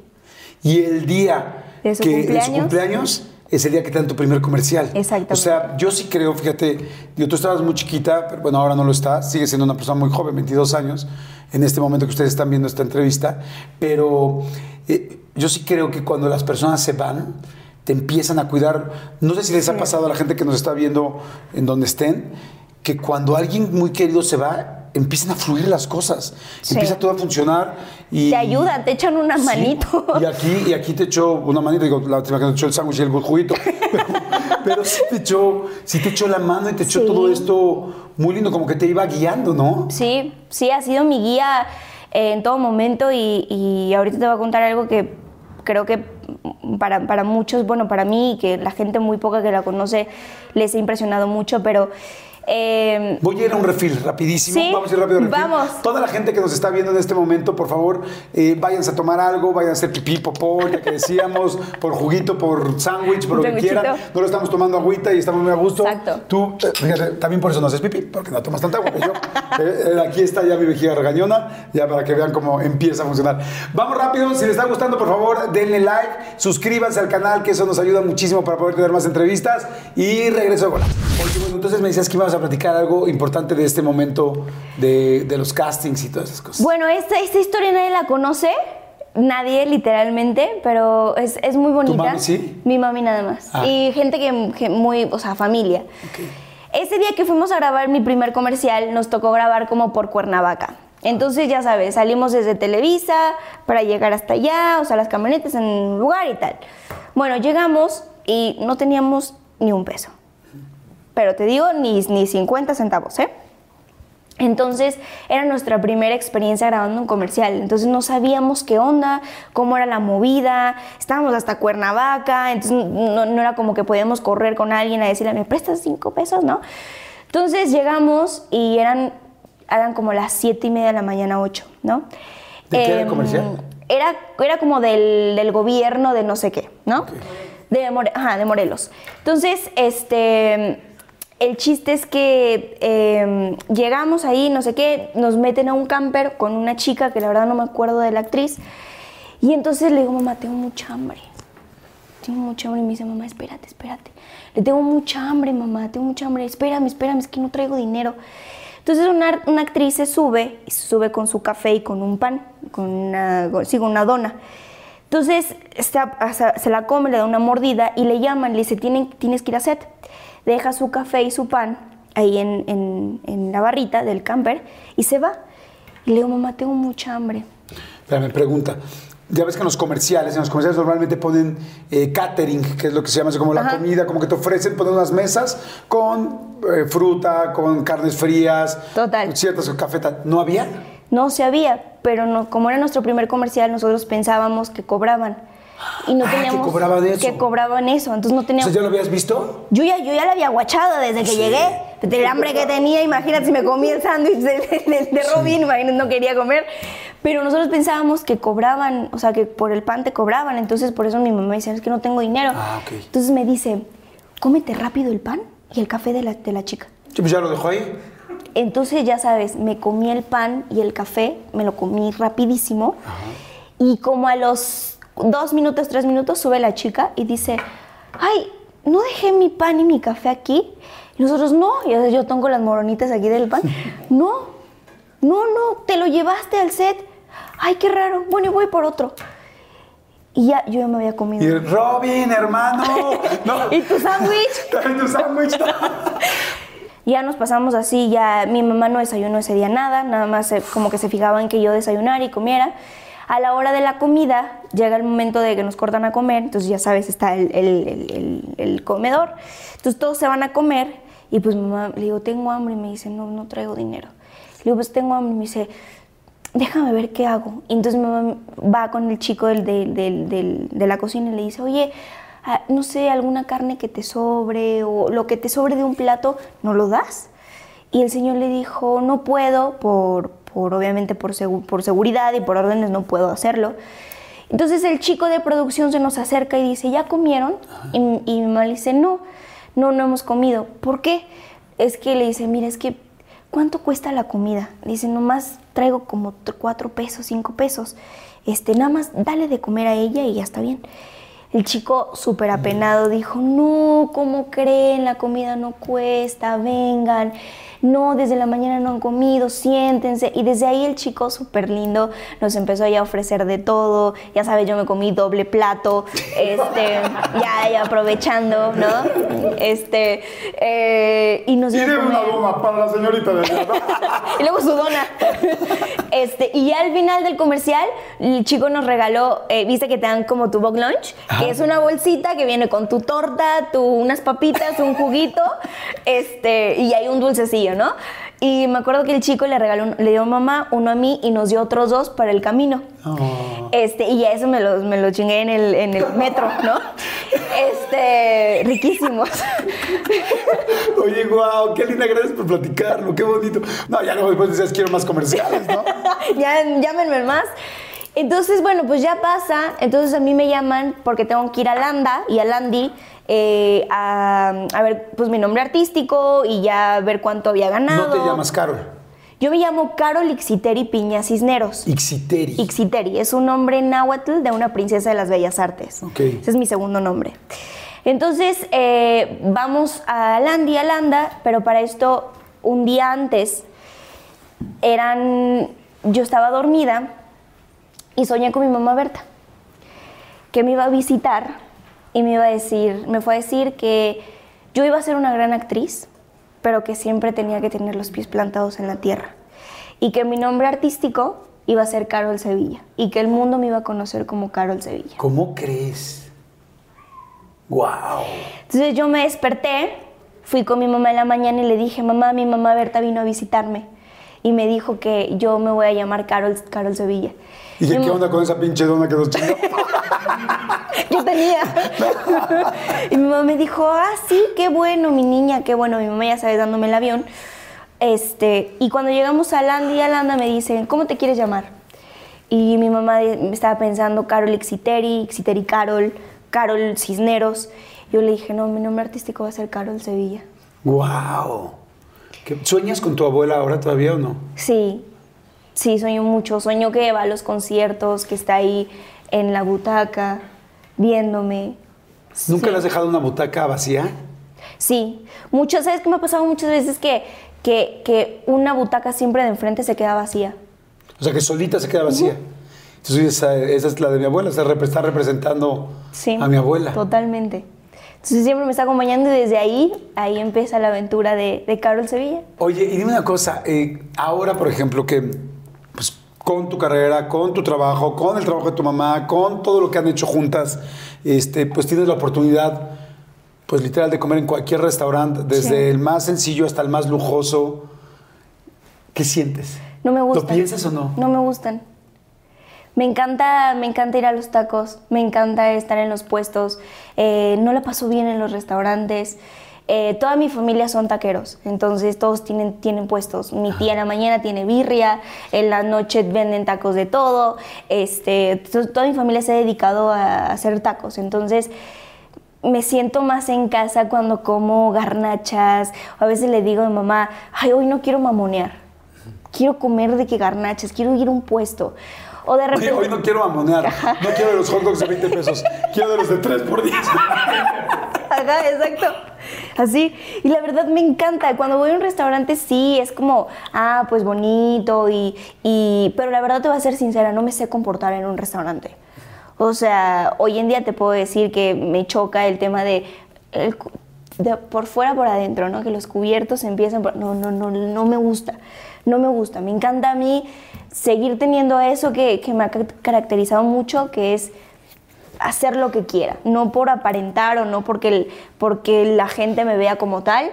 Y el día ¿De su que de su cumpleaños? cumpleaños es el día que te dan tu primer comercial. Exactamente. O sea, yo sí creo, fíjate, digo, tú estabas muy chiquita, pero bueno, ahora no lo estás, sigues siendo una persona muy joven, 22 años, en este momento que ustedes están viendo esta entrevista, pero eh, yo sí creo que cuando las personas se van, te empiezan a cuidar. No sé si les ha pasado a la gente que nos está viendo en donde estén, que cuando alguien muy querido se va, empiezan a fluir las cosas, Sí. empieza todo a funcionar y te ayudan, te echan una Sí, manito. Y aquí, y aquí te echó una manita, digo, la última que te echó el sándwich y el juguito. Pero, pero sí te echó, sí te echó la mano y te echó Sí. todo esto muy lindo, como que te iba guiando, ¿no? Sí, sí, ha sido mi guía eh, en todo momento y, y ahorita te voy a contar algo que creo que para, para muchos, bueno, para mí que la gente muy poca que la conoce les ha impresionado mucho, pero... eh, Voy a ir a un refil rapidísimo. Sí, Vamos a ir rápido al refil. vamos. Toda la gente que nos está viendo en este momento, por favor, eh, váyanse a tomar algo, váyanse a hacer pipí, popó, ya que decíamos, por juguito, por sándwich, por lo que quieran. No lo estamos tomando agüita y estamos muy a gusto. Exacto. Tú, eh, fíjate, también por eso no haces pipí, porque no tomas tanta agua. yo, eh, eh, aquí está ya mi vejiga regañona, ya para que vean cómo empieza a funcionar. Vamos rápido, si les está gustando, por favor, denle like, suscríbanse al canal, que eso nos ayuda muchísimo para poder tener más entrevistas. Y regreso con Oye, bueno, entonces me decías que ibas a platicar algo importante de este momento de, de los castings y todas esas cosas. bueno, esta, esta historia nadie la conoce, nadie literalmente, pero es, es muy bonita. mami sí? Mi mami nada más. Ah. Y gente que, que muy, o sea, familia. Ese día que fuimos a grabar mi primer comercial, nos tocó grabar como por Cuernavaca. Entonces, ya sabes, salimos desde Televisa para llegar hasta allá, o sea, las camionetas en un lugar y tal. Bueno, llegamos y no teníamos ni un peso. Pero te digo, ni, ni 50 centavos, ¿eh? Entonces era nuestra primera experiencia grabando un comercial. Entonces no sabíamos qué onda, cómo era la movida. Estábamos hasta Cuernavaca, entonces no, no era como que podíamos correr con alguien a decirle, ¿me prestas cinco pesos? ¿No? Entonces llegamos y eran, eran como las siete y media de la mañana, ocho, ¿no? ¿De qué era el Em, comercial? Era, era como del, del gobierno de no sé qué, ¿no? De, More- ajá, de Morelos. Entonces, este, el chiste es que eh, llegamos ahí, no sé qué, nos meten a un camper con una chica que la verdad no me acuerdo de la actriz. Y entonces le digo, mamá, tengo mucha hambre. Tengo mucha hambre. Y me dice, mamá, espérate, espérate. Le tengo mucha hambre, mamá, tengo mucha hambre. Espérame, espérame, es que no traigo dinero. Entonces una, una actriz se sube, y se sube con su café y con un pan, con una, una dona. Entonces sea, se la come, le da una mordida y le llaman, le dice, "Tienen- tienes que ir a set. Deja su café y su pan ahí en, en- en la barrita del camper y se va. Y le digo, mamá, tengo mucha hambre. Espérame, pregunta. Ya ves que en los comerciales, en los comerciales normalmente ponen eh, catering, que es lo que se llama así como la comida, como que te ofrecen poner unas mesas con eh, fruta, con carnes frías, Total. ciertas cafetas. ¿No había? No sabía, pero no, como era nuestro primer comercial, nosotros pensábamos que cobraban. Y no Ah, que teníamos eso. que cobraban eso. Entonces no O teníamos. sea, ¿ya lo habías visto? Yo ya, yo ya la había guachado desde que Sí. llegué. Del hambre que tenía, imagínate si me comí el sándwich de, de- de Robin, imagínate, no quería comer. Pero nosotros pensábamos que cobraban, o sea, que por el pan te cobraban. Entonces por eso mi mamá dice, es que no tengo dinero. Ah, ok. Entonces me dice, cómete rápido el pan y el café de la, de la chica. Sí, pues ya lo dejó ahí. Entonces, ya sabes, me comí el pan y el café, me lo comí rapidísimo. Y como a los dos minutos, tres minutos, sube la chica y dice, ay, no dejé mi pan y mi café aquí. Y nosotros, no, y yo tengo las moronitas aquí del pan. No, no, no, te lo llevaste al set. Ay, qué raro. Bueno, y voy por otro. Y ya, yo ya me había comido. Y Robin, hermano. No. ¿Y tu sándwich? Trae tu sándwich. Ya nos pasamos así, ya mi mamá no desayunó ese día nada, nada más eh, como que se fijaba en que yo desayunara y comiera. A la hora de la comida, llega el momento de que nos cortan a comer, entonces ya sabes, está el, comedor. Entonces todos se van a comer y pues mamá le digo, tengo hambre y me dice, no, no traigo dinero. Le digo, pues tengo hambre y me dice, déjame ver qué hago. Y entonces mamá va con el chico del- de la cocina y le dice, oye, ah, no sé, alguna carne que te sobre o lo que te sobre de un plato, ¿no lo das? Y el señor le dijo, no puedo, por, por obviamente por, segu- por seguridad y por órdenes no puedo hacerlo. Entonces el chico de producción se nos acerca y dice, ¿ya comieron? Y, y mi mamá le dice, no, no, no hemos comido. ¿Por qué? Es que le dice, mira, es que, ¿cuánto cuesta la comida? Dice, nomás traigo como cuatro pesos, cinco pesos. Este, nada más dale de comer a ella y ya está bien. El chico súper apenado dijo, no, ¿cómo creen? La comida no cuesta, vengan. No, desde la mañana no han comido, siéntense. Y desde ahí el chico súper lindo nos empezó ya a ofrecer de todo. Ya sabes, yo me comí doble plato, este, ya, ya aprovechando, ¿no? Este, eh, y nos dio a Tiene una goma para la señorita de allá, ¿no? y luego su dona. Este, y ya al final del comercial, el chico nos regaló, eh, viste que te dan como tu box lunch, que es una bolsita que viene con tu torta, tu, unas papitas, un juguito, este, y hay un dulcecillo, ¿no? Y me acuerdo que el chico le regaló, le dio a mamá, uno a mí y nos dio otros dos para el camino. Oh. Este, y eso me lo, me lo chingué en el, en el metro, ¿no? Este, riquísimos. Oye, guau, qué linda, gracias por platicarlo, qué bonito. No, ya luego después decías quiero más comerciales, ¿no? ya llámenme más. Entonces, bueno, pues ya pasa. Entonces a mí me llaman porque tengo que ir a Landa y a Landy eh, a, a ver pues mi nombre artístico y ya ver cuánto había ganado. No te llamas Carol. Yo me llamo Carol Ixiteri Piña Cisneros. Ixiteri. Ixiteri es un nombre náhuatl de una princesa de las bellas artes. Ok. Ese es mi segundo nombre. Entonces, eh, vamos a Landy, a Landa, pero para esto, un día antes, eran, yo estaba dormida y soñé con mi mamá Berta, que me iba a visitar y me iba a decir, me fue a decir que yo iba a ser una gran actriz, pero que siempre tenía que tener los pies plantados en la tierra. Y que mi nombre artístico iba a ser Carol Sevilla. Y que el mundo me iba a conocer como Carol Sevilla. ¿Cómo crees? Wow. Entonces yo me desperté, fui con mi mamá en la mañana y le dije, mamá, mi mamá Berta vino a visitarme. Y me dijo que yo me voy a llamar Carol, Carol Sevilla. Y dije, ¿qué onda con esa pinche dona que nos chingó? Yo tenía. y mi mamá me dijo, ah, sí, qué bueno, mi niña, qué bueno. Mi mamá ya sabe dándome el avión. Este, y cuando llegamos a Landa y a Landa me dicen, ¿cómo te quieres llamar? Y mi mamá estaba pensando Carol Ixiteri, Ixiteri Carol, Carol Cisneros. Yo le dije, no, mi nombre artístico va a ser Carol Sevilla. wow. ¿Qué- ¿Sueñas con tu abuela ahora todavía o no? Sí, sí, sueño mucho. Sueño que va a los conciertos, que está ahí en la butaca, viéndome. ¿Nunca Sí. le has dejado una butaca vacía? Sí, muchas, ¿sabes qué me ha pasado muchas veces? Que, que, que una butaca siempre de enfrente se queda vacía. O sea, que solita se queda vacía. Entonces, esa, esa es la de mi abuela, está, rep- está representando Sí. a mi abuela. Totalmente. Entonces siempre me está acompañando y desde ahí, ahí empieza la aventura de, de Carol Sevilla. Oye, y dime una cosa, eh, ahora, por ejemplo, que pues, con tu carrera, con tu trabajo, con el trabajo de tu mamá, con todo lo que han hecho juntas, este, pues tienes la oportunidad, pues literal, de comer en cualquier restaurante, desde Sí. el más sencillo hasta el más lujoso. ¿Qué sientes? No me gustan. ¿Lo piensas o no? No me gustan. Me encanta, me encanta ir a los tacos, me encanta estar en los puestos, eh, no la paso bien en los restaurantes. Eh, toda mi familia son taqueros, entonces todos tienen, tienen puestos. Mi tía en la mañana tiene birria, en la noche venden tacos de todo. Este, to- toda mi familia se ha dedicado a hacer tacos, entonces me siento más en casa cuando como garnachas. A veces le digo a mi mamá, ay, hoy no quiero mamonear. Quiero comer de que garnachas, quiero ir a un puesto. O de Oye, repente... hoy no quiero amonear, no quiero de los hot dogs de 20 pesos, quiero de los de 3 por 10. Ajá, exacto. Así. Y la verdad me encanta. Cuando voy a un restaurante, sí, es como, ah, pues bonito. Y, y, pero la verdad te voy a ser sincera, no me sé comportar en un restaurante. O sea, hoy en día te puedo decir que me choca el tema de, el de por fuera por adentro, ¿no? Que los cubiertos empiezan por... No, no, no, no me gusta. No me gusta. Me encanta a mí seguir teniendo eso que, que me ha ca- caracterizado mucho, que es hacer lo que quiera, no por aparentar o no porque, el- porque la gente me vea como tal,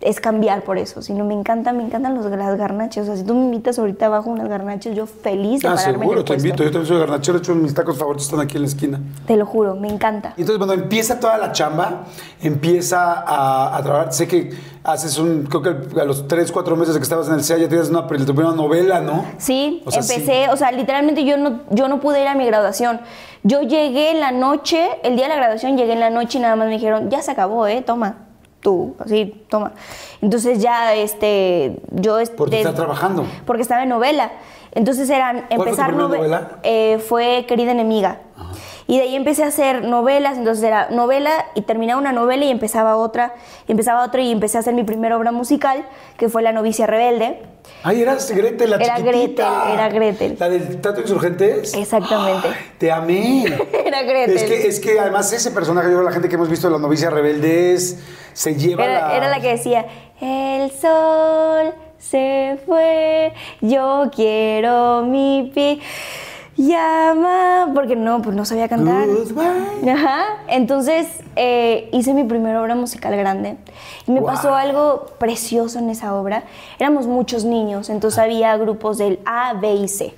es cambiar por eso, sino me encanta, me encantan los, las garnachas, o sea, si tú me invitas ahorita abajo unas garnachas, yo feliz de Ah, pararme en seguro, el te puesto. invito. Yo también soy garnachero. De hecho, mis tacos favoritos están aquí en la esquina. Te lo juro, me encanta. Y entonces, cuando empieza toda la chamba, empieza a, a trabajar. Sé que haces un. Creo que a los 3, 4 meses de que estabas en el CEA ya tienes una, tu primera novela, ¿no? Sí, O sea, empecé, o sea, literalmente yo no, yo no pude ir a mi graduación. Yo llegué en la noche, el día de la graduación llegué en la noche y nada más me dijeron, ya se acabó, ¿eh? Toma, tú, así, toma. Entonces ya, este, yo... Porque estás trabajando. Porque estaba en novela. Entonces eran fue tu empezar primera nove- novela? eh, fue Querida Enemiga. Y de ahí empecé a hacer novelas, entonces era novela y terminaba una novela y empezaba otra, y empezaba otra y empecé a hacer mi primera obra musical, que fue La novicia rebelde. Ay, eras Gretel, la Era chiquitita. Gretel, era Gretel. ¿La del Teatro Insurgentes? Exactamente. Ay, te amé. Era Gretel. Es que, es que además ese personaje, yo creo, la gente que hemos visto La novicia rebelde es, se lleva Era, la... era la que decía, el sol se fue, yo quiero mi pi llama, porque no, pues no sabía cantar. Goodbye. Ajá. Entonces eh, hice mi primera obra musical grande y me Wow. pasó algo precioso en esa obra. Éramos muchos niños, entonces había grupos del A, B y C.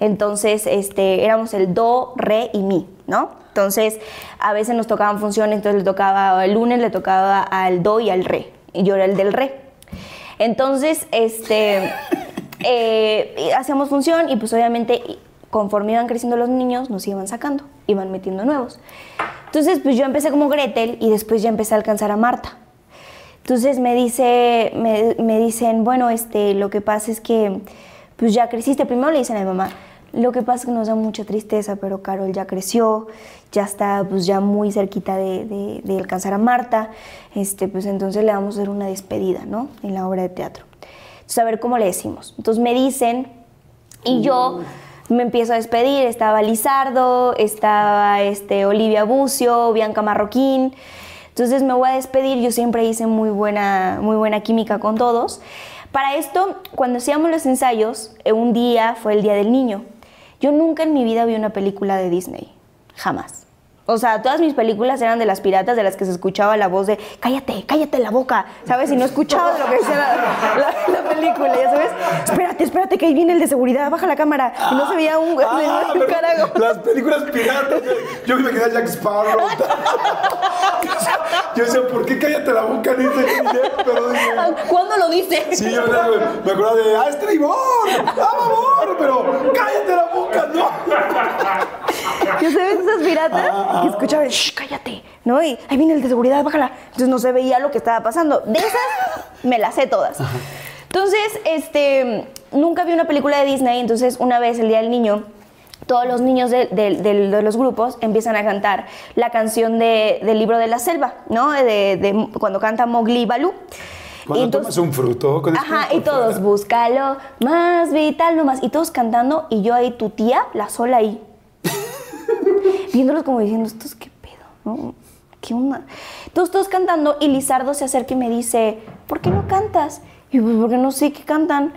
Entonces este, éramos el Do, Re y Mi, ¿no? Entonces a veces nos tocaban funciones, entonces le tocaba, el lunes le tocaba al Do y al Re, y yo era el del Re. Entonces, este, eh, hacíamos función y pues obviamente conforme iban creciendo los niños nos iban sacando, iban metiendo nuevos. Entonces, pues yo empecé como Gretel y después ya empecé a alcanzar a Marta. Entonces me dice, me, me dicen, bueno, este, lo que pasa es que pues ya creciste. Primero le dicen a mi mamá, lo que pasa es que nos da mucha tristeza, pero Carol ya creció, ya está pues ya muy cerquita de, de- de alcanzar a Marta, este, pues entonces le vamos a hacer una despedida, ¿no? En la obra de teatro. Entonces a ver cómo le decimos. Entonces me dicen y yo me empiezo a despedir, estaba Lizardo, estaba este, Olivia Bucio, Bianca Marroquín. Entonces me voy a despedir, yo siempre hice muy buena, muy buena química con todos. Para esto, cuando hacíamos los ensayos, eh, un día fue el Día del Niño. Yo nunca en mi vida vi una película de Disney, jamás. O sea, todas mis películas eran de las piratas de las que se escuchaba la voz de cállate, cállate la boca, ¿sabes? Y no escuchaba lo que decía la, la- la película, ya sabes. Espérate, espérate, que ahí viene el de seguridad, baja la cámara. Y no se veía un, Ah, un carajo. Las películas piratas. Yo me quedé a Jack Sparrow. Yo decía, ¿por qué cállate la boca? Dice pero dije, ¿Cuándo lo dice? Sí, yo me, me acuerdo de, ¡ah, estribor! ¡Ah, favor! Pero cállate la boca, ¿no? ¿Ya sabes esas piratas? Ah, que escuchaban, shh, cállate, ¿no? Y ahí viene el de seguridad, bájala. Entonces no se veía lo que estaba pasando. De esas, me las sé todas. Entonces, este, nunca vi una película de Disney, entonces una vez el Día del Niño, todos los niños de, de- de- de los grupos empiezan a cantar la canción de- del libro de la selva, ¿no? De, cuando canta Mowgli y Balú. Cuando Y entonces- tomas un fruto con Ajá, espíritu y todos, fuera. búscalo, más vital, no más. Y todos cantando, y yo ahí, tu tía, la sola ahí. Viéndolos como diciendo, ¿estos qué pedo? ¿No? ¿Qué onda? Todos, todos cantando, y Lizardo se acerca y me dice, ¿por qué no cantas? Y yo, pues porque no sé qué cantan.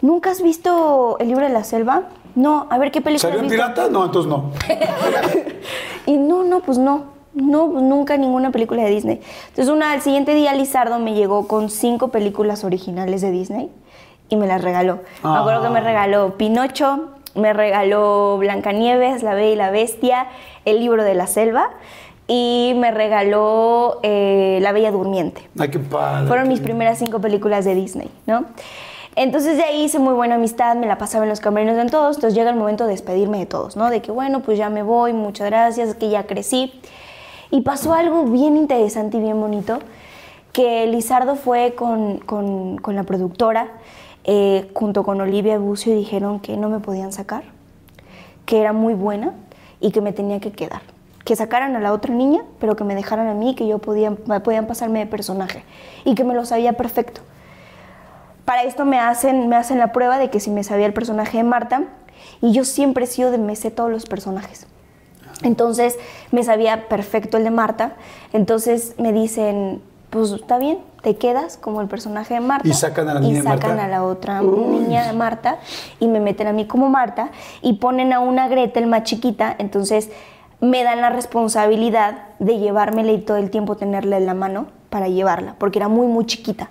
¿Nunca has visto el libro de la selva? No, a ver qué película ¿Salió en pirata? No, entonces no. Y no, no, pues no. No, pues nunca ninguna película de Disney. Entonces, una, al siguiente día Lizardo me llegó con cinco películas originales de Disney y me las regaló. Me acuerdo que me Ah. regaló Pinocho, me regaló Blancanieves, La Bella y la Bestia, El libro de la selva y me regaló eh, La Bella Durmiente. Ay, qué padre. Fueron mis primeras cinco películas de Disney, ¿no? Entonces de ahí hice muy buena amistad, me la pasaba en los camerinos de todos, entonces llega el momento de despedirme de todos, ¿no? De que bueno, pues ya me voy, muchas gracias, que ya crecí. Y pasó algo bien interesante y bien bonito, que Lizardo fue con, con- con la productora, eh, junto con Olivia Bucio, dijeron que no me podían sacar, que era muy buena y que me tenía que quedar, que sacaran a la otra niña, pero que me dejaran a mí, que yo podían, podían pasarme de personaje y que me lo sabía perfecto. Para esto me hacen, me hacen la prueba de que si me sabía el personaje de Marta, y yo siempre he sido de me sé todos los personajes. Entonces me sabía perfecto el de Marta, entonces me dicen, pues está bien, te quedas como el personaje de Marta. Y sacan a la niña Y sacan Marta. a la otra niña de Marta y me meten a mí como Marta y ponen a una Gretel más chiquita, entonces me dan la responsabilidad de llevármela y todo el tiempo tenerla en la mano para llevarla, porque era muy, muy chiquita.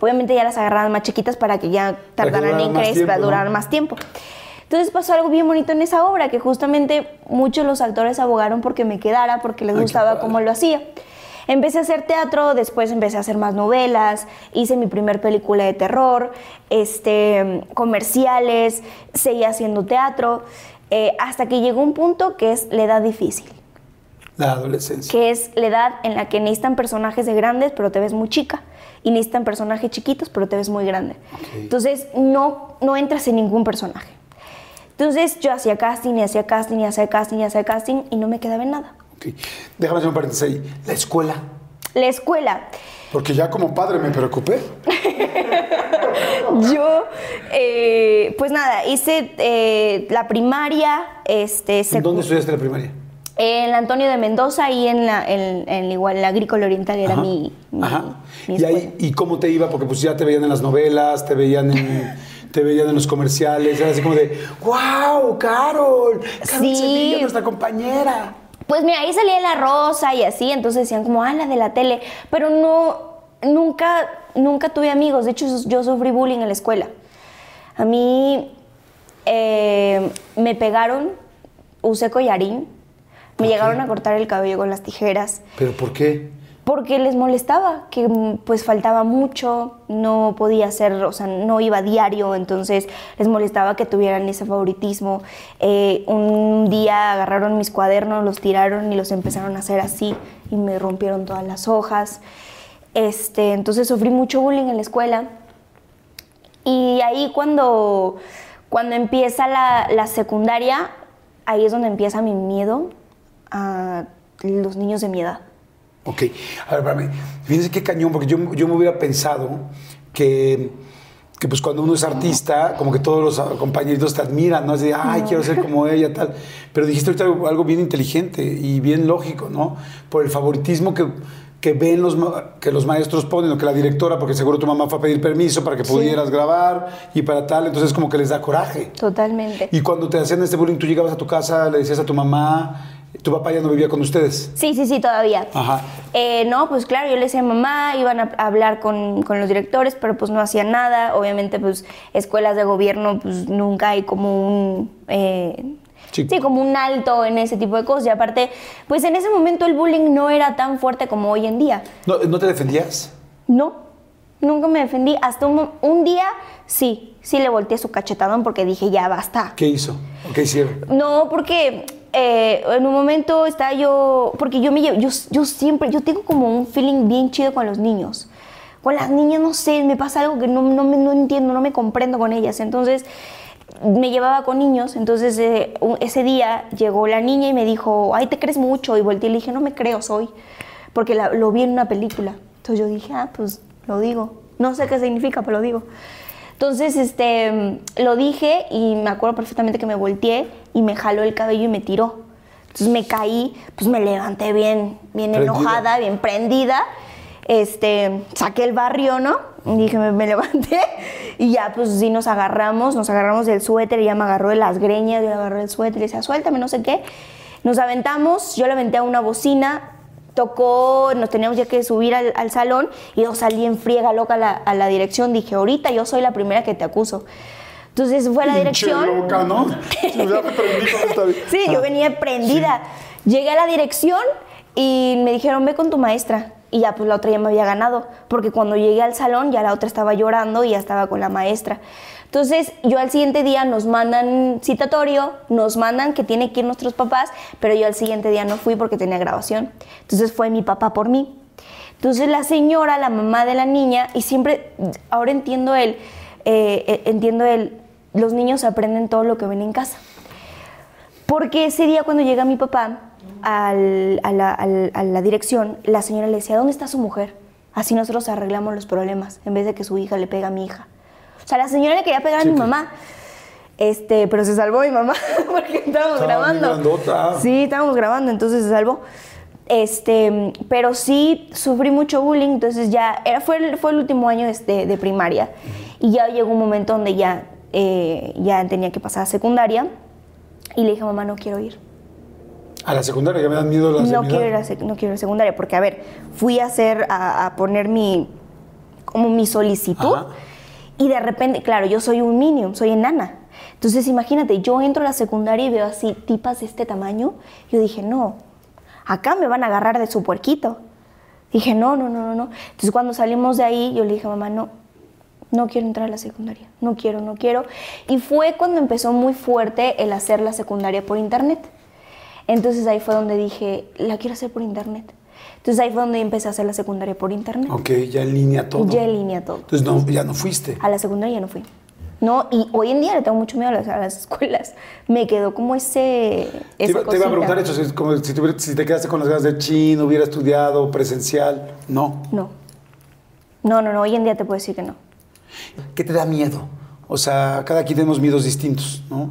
Obviamente ya las agarraban más chiquitas para que ya que tardaran en crecer, para ¿no? durar más tiempo. Entonces pasó algo bien bonito en esa obra, que justamente muchos los actores abogaron porque me quedara, porque les Ay, gustaba cómo lo hacía. Empecé a hacer teatro, después empecé a hacer más novelas, hice mi primer película de terror, este, comerciales, seguí haciendo teatro, eh, hasta que llegó un punto que es la edad difícil, La adolescencia. que es la edad en la que necesitan personajes de grandes, pero te ves muy chica, y necesitan personajes chiquitos, pero te ves muy grande. Ok. Entonces no, no entras en ningún personaje. Entonces yo hacía casting y hacía casting y hacía casting y hacía casting y no me quedaba en nada. Ok. Déjame hacer un paréntesis ahí. La escuela. La escuela. Porque ya como padre me preocupé. Yo, eh, pues nada, hice eh, la primaria, este, ¿En secu- dónde estudiaste la primaria? en Antonio de Mendoza y en la, en, en igual, la Agrícola Oriental era Ajá. mi, mi- Ajá. mi ¿Y, ahí. ¿Y cómo te iba? Porque pues ya te veían en las novelas, te veían en, te veían en los comerciales, era así como de, wow, Carol, Carol Sí. Sevilla, nuestra compañera. Pues mira, ahí salía la rosa y así, entonces decían como, ah, la de la tele, pero no, nunca, nunca tuve amigos, de hecho yo sufrí bullying en la escuela. A mí eh, me pegaron, usé collarín, me llegaron a cortar el cabello con las tijeras, ¿Pero por qué? Porque les molestaba, que mm, pues faltaba mucho, no podía hacer, o sea, no iba a diario, entonces les molestaba que tuvieran ese favoritismo. Eh, un día agarraron mis cuadernos, los tiraron y los empezaron a hacer así y me rompieron todas las hojas. Este, entonces sufrí mucho bullying en la escuela. Y ahí cuando, cuando empieza la, la secundaria, ahí es donde empieza mi miedo a los niños de mi edad. Ok, a ver, espérame. Fíjense qué cañón, porque yo, yo me hubiera pensado que, que pues cuando uno es artista, como que todos los compañeritos te admiran, ¿no? Es de, ay, quiero ser como ella, tal. Pero dijiste ahorita algo, algo bien inteligente y bien lógico, ¿no? Por el favoritismo que, que ven los, que los maestros ponen, o que la directora, porque seguro tu mamá fue a pedir permiso para que Sí. pudieras grabar y para tal, entonces como que les da coraje. Totalmente. Y cuando te hacían este bullying, tú llegabas a tu casa, le decías a tu mamá, tu papá ya no vivía con ustedes. Sí, sí, sí, todavía. Ajá. Eh, no, pues claro, yo le decía a mamá, iban a hablar con, con los directores, pero pues no hacían nada. Obviamente, pues escuelas de gobierno, pues nunca hay como un... eh, Sí. sí. como un alto en ese tipo de cosas. Y aparte, pues en ese momento el bullying no era tan fuerte como hoy en día. ¿No, ¿no te defendías? No, nunca me defendí. Hasta un, un día, sí, sí le volteé su cachetadón porque dije, ya basta. ¿Qué hizo? ¿O qué hicieron? No, porque eh, en un momento estaba yo, porque yo me llevo, yo, yo siempre, yo tengo como un feeling bien chido con los niños. Con las niñas, no sé, me pasa algo que no, no, no entiendo, no me comprendo con ellas. Entonces, me llevaba con niños, entonces eh, ese día llegó la niña y me dijo, ay, te crees mucho, y volteé y le dije, no me creo, soy, porque la- lo vi en una película. Entonces yo dije, ah, pues lo digo. No sé qué significa, pero lo digo. Entonces, este, lo dije y me acuerdo perfectamente que me volteé y me jaló el cabello y me tiró. Entonces me caí, pues me levanté bien, bien Prendida. enojada, bien prendida. Este, saqué el barrio, ¿no? Y dije, me, me levanté y ya, pues sí nos agarramos, nos agarramos del suéter, ella me agarró de las greñas, yo le agarré el suéter y decía, suéltame, no sé qué. Nos aventamos, yo le aventé a una bocina, tocó, nos teníamos ya que subir al, al salón y yo salí en friega loca a la, a la dirección. Dije, ahorita yo soy la primera que te acuso. Entonces fue a la dirección. loca, ¿no? Sí, yo Ah. venía prendida. Llegué a la dirección y me dijeron, ve con tu maestra. Y ya, pues la otra ya me había ganado. Porque cuando llegué al salón, ya la otra estaba llorando y ya estaba con la maestra. Entonces, yo al siguiente día nos mandan citatorio, nos mandan que tiene que ir nuestros papás, pero yo al siguiente día no fui porque tenía grabación. Entonces fue mi papá por mí. Entonces la señora, la mamá de la niña, y siempre, ahora entiendo él, entiendo él, los niños aprenden todo lo que ven en casa. Porque ese día cuando llega mi papá, a, la, a la dirección, la señora le decía, ¿dónde está su mujer? Así nosotros arreglamos los problemas, en vez de que su hija le pega a mi hija. O sea, la señora le quería pegar a mi mamá. Este, pero se salvó mi mamá porque estábamos grabando. Sí, estábamos grabando, entonces se salvó. Este, pero sí sufrí mucho bullying, entonces ya era, fue, el, fue el último año de, de- de primaria y ya llegó un momento donde ya, eh, ya tenía que pasar a secundaria y le dije, mamá, no quiero ir. A la secundaria ya me dan miedo las No quiero, ir a no quiero ir a secundaria, porque a ver, fui a hacer, a, a poner mi, como mi solicitud Ajá. Y de repente, claro, yo soy un minion, soy enana. Entonces imagínate, yo entro a la secundaria y veo así tipas de este tamaño. Yo dije, no, acá me van a agarrar de su puerquito. Dije, no, no, no, no, no. Entonces cuando salimos de ahí, yo le dije, mamá, no, no quiero entrar a la secundaria, no quiero, no quiero. Y fue cuando empezó muy fuerte el hacer la secundaria por internet. Entonces ahí fue donde dije, la quiero hacer por internet. Entonces ahí fue donde empecé a hacer la secundaria por internet. Ok, ya en línea todo. Ya en línea todo. Entonces no, ya no fuiste. A la secundaria ya no fui. No, y hoy en día le tengo mucho miedo a las, a las escuelas. Me quedó como ese. Te iba, te iba a preguntar eso, si, como si, te, hubiera- si te quedaste con las ganas de chino, hubiera estudiado presencial. No. No. No, no, no. Hoy en día te puedo decir que no. ¿Qué te da miedo? O sea, cada quien tenemos miedos distintos, ¿no?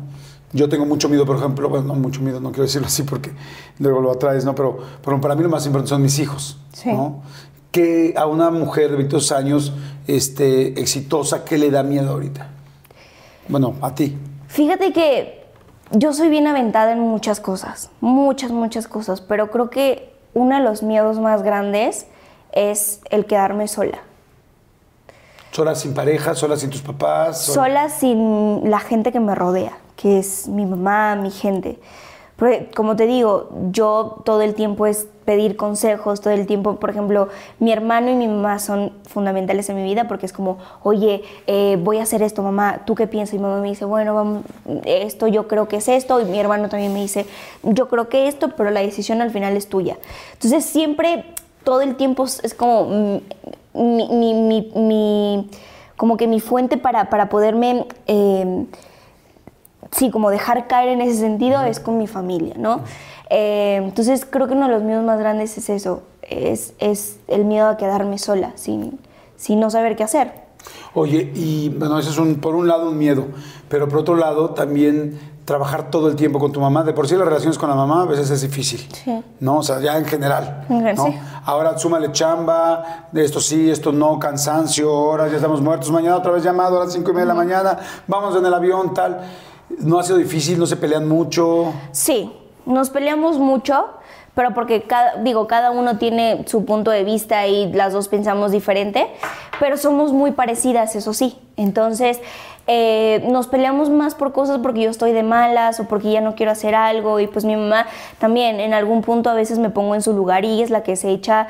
Yo tengo mucho miedo, por ejemplo, bueno, no mucho miedo, no quiero decirlo así porque luego lo atraes, ¿no? Pero, pero para mí lo más importante son mis hijos, Sí. ¿no? Que a una mujer de 22 años este, exitosa, ¿qué le da miedo ahorita? Bueno, a ti. Fíjate que yo soy bien aventada en muchas cosas. Muchas, muchas cosas. Pero creo que uno de los miedos más grandes es el quedarme sola. Sola sin pareja, sola sin tus papás. sola sin la gente que me rodea, que es mi mamá, mi gente. Como te digo, yo todo el tiempo es pedir consejos, todo el tiempo, por ejemplo, mi hermano y mi mamá son fundamentales en mi vida porque es como, oye, eh, voy a hacer esto, mamá, ¿tú qué piensas? Y mi mamá me dice, bueno, vamos, esto yo creo que es esto, y mi hermano también me dice, yo creo que esto, pero la decisión al final es tuya. Entonces siempre, todo el tiempo es como mi, mi- mi- como que mi fuente para, para poderme... eh, sí, como dejar caer en ese sentido es con mi familia, ¿no? Eh, entonces creo que uno de los miedos más grandes es eso, es, es el miedo a quedarme sola, sin, sin no saber qué hacer. Oye, y bueno, eso es un, por un lado un miedo, pero por otro lado también trabajar todo el tiempo con tu mamá. De por sí las relaciones con la mamá a veces es difícil, Sí. ¿no? O sea, ya en general, En general, ¿no? sí. Ahora súmale chamba, de esto sí, esto no, cansancio, ahora ya estamos muertos, mañana otra vez llamado a las cinco y media de la mañana, vamos en el avión, tal. No ha sido difícil, no se pelean mucho. Sí, nos peleamos mucho, pero porque cada, digo, cada uno tiene su punto de vista y las dos pensamos diferente, pero somos muy parecidas, eso sí. Entonces, eh, nos peleamos más por cosas porque yo estoy de malas o porque ya no quiero hacer algo y pues mi mamá también en algún punto a veces me pongo en su lugar y es la que se echa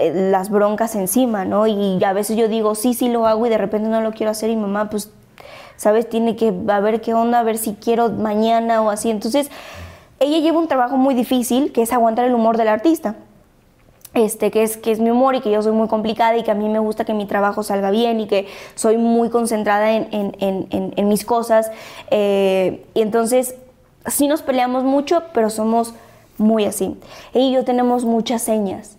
eh, las broncas encima, ¿no? Y a veces yo digo, sí, sí lo hago y de repente no lo quiero hacer y mamá pues ¿sabes? Tiene que a ver qué onda, a ver si quiero mañana o así. Entonces, ella lleva un trabajo muy difícil, que es aguantar el humor del artista. Este, que es, que es mi humor y que yo soy muy complicada y que a mí me gusta que mi trabajo salga bien y que soy muy concentrada en, en- en- en- mis cosas. Eh, y entonces, sí nos peleamos mucho, pero somos muy así. Ella y yo tenemos muchas señas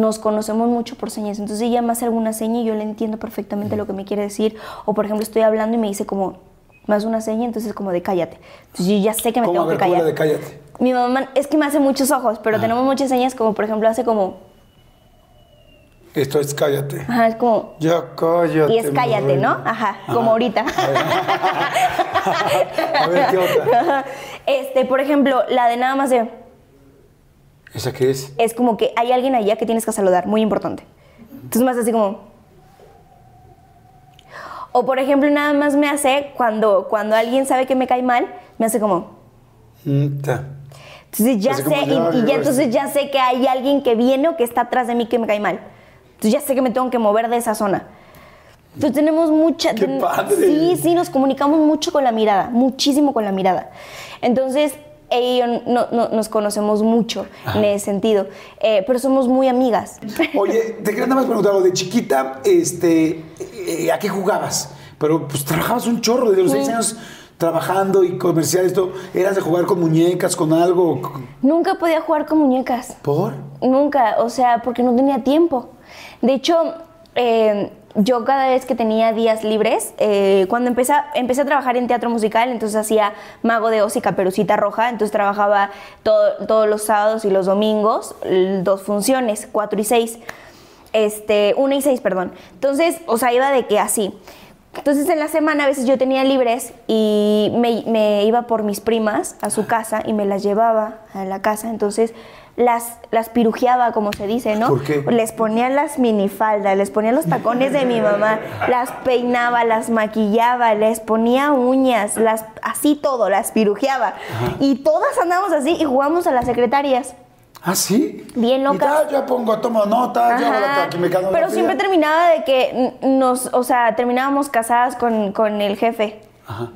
nos conocemos mucho por señas. Entonces ella me hace alguna seña y yo le entiendo perfectamente lo que me quiere decir. O por ejemplo estoy hablando y me dice como, me hace una seña, entonces como de cállate. Entonces yo ya sé que me ¿Cómo? A tengo ver, que ¿cómo la callar. de cállate? Mi mamá es que me hace muchos ojos, pero Ah. tenemos muchas señas como por ejemplo hace como, Esto es cállate. ajá, es como, Ya cállate. y es cállate, ¿no? Manuel. Ajá, como ahorita. A ver, ¿qué otra? Este, por ejemplo, la de nada más de, ¿Esa qué es? es como que hay alguien allá que tienes que saludar, muy importante. Entonces hace así como... O por ejemplo, nada más me hace cuando, cuando alguien sabe que me cae mal, me hace como... Mm, ta. Entonces ya Así sé, y, ya. entonces ya sé que hay alguien que viene o que está atrás de mí que me cae mal. Entonces ya sé que me tengo que mover de esa zona. Entonces tenemos mucha... ¡Qué ten- padre! Sí, sí, nos comunicamos mucho con la mirada, muchísimo con la mirada. Entonces, ella y yo no- no- nos conocemos mucho en ese sentido, eh, pero somos muy amigas. Oye, te quería nada más preguntar algo. De chiquita, este, eh, ¿a qué jugabas? Pero pues trabajabas un chorro. Desde los seis años trabajando y comercial, esto, ¿eras de jugar con muñecas, con algo? Nunca podía jugar con muñecas. ¿Por? Nunca, o sea, porque no tenía tiempo. De hecho, eh, yo cada vez que tenía días libres, eh, cuando empecé, empecé a trabajar en teatro musical, entonces hacía Mago de Oz y Caperucita Roja, entonces trabajaba todo- todos los sábados y los domingos, dos funciones, cuatro y seis, este, una y seis, perdón. Entonces, o sea, iba de que así. Entonces en la semana a veces yo tenía libres y me, me iba por mis primas a su casa y me las llevaba a la casa. Entonces las, las pirujeaba, como se dice, ¿no? ¿Por qué? Les ponía las minifaldas, les ponía los tacones de mi mamá, las peinaba, las maquillaba, les ponía uñas, las, así todo, las pirujeaba. Y todas andamos así y jugamos a las secretarias. ¿Ah, sí? Bien loca. yo pongo, tomo nota, yo hago Ajá, aquí me la Pero fila. siempre terminaba de que nos, o sea, terminábamos casadas con, con el jefe.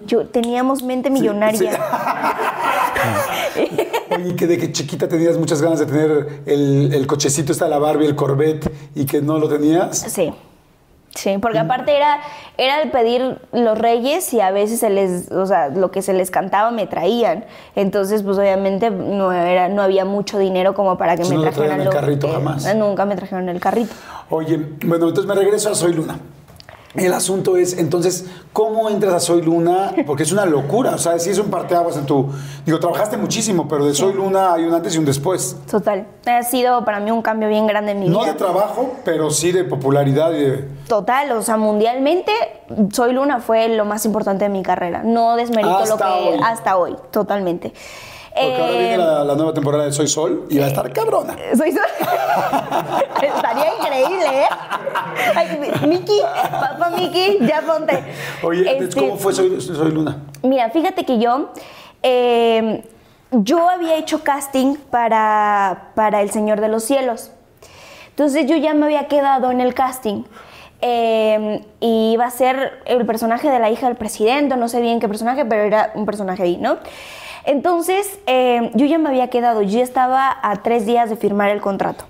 Yo teníamos mente millonaria. Oye, que de que chiquita tenías muchas ganas de tener el, el cochecito, está la Barbie, el Corvette, y que no lo tenías. Sí. Sí, porque aparte era, era el pedir los reyes y a veces se les, o sea, lo que se les cantaba me traían. Entonces, pues obviamente no, era, no había mucho dinero como para que me no trajeran el carrito jamás. Nunca me trajeron el carrito. Oye, bueno, entonces me regreso a Soy Luna. El asunto es, entonces, ¿cómo entras a Soy Luna? Porque es una locura, o sea, sí es un parteaguas en tu... Digo, trabajaste muchísimo, pero de Soy Luna hay un antes y un después. Total. Ha sido para mí un cambio bien grande en mi No vida. de trabajo, pero sí de popularidad y de... Total, o sea, mundialmente, Soy Luna fue lo más importante de mi carrera. No desmerito lo que hoy. hasta hoy, totalmente. Porque ahora Eh, viene la, la nueva temporada de Soy Sol y va a estar cabrona. Soy Sol. Estaría increíble, ¿eh? Ay, mi- Miki, papá Miki, ya ponte. Oye, entonces, Este, ¿cómo fue Soy, Soy Luna? Mira, fíjate que yo, eh, yo había hecho casting para, para El Señor de los Cielos. Entonces yo ya me había quedado en el casting. Eh, y iba a ser el personaje de la hija del presidente, no sé bien qué personaje, pero era un personaje ahí, ¿no? Entonces eh, yo ya me había quedado, yo estaba a tres días de firmar el contrato.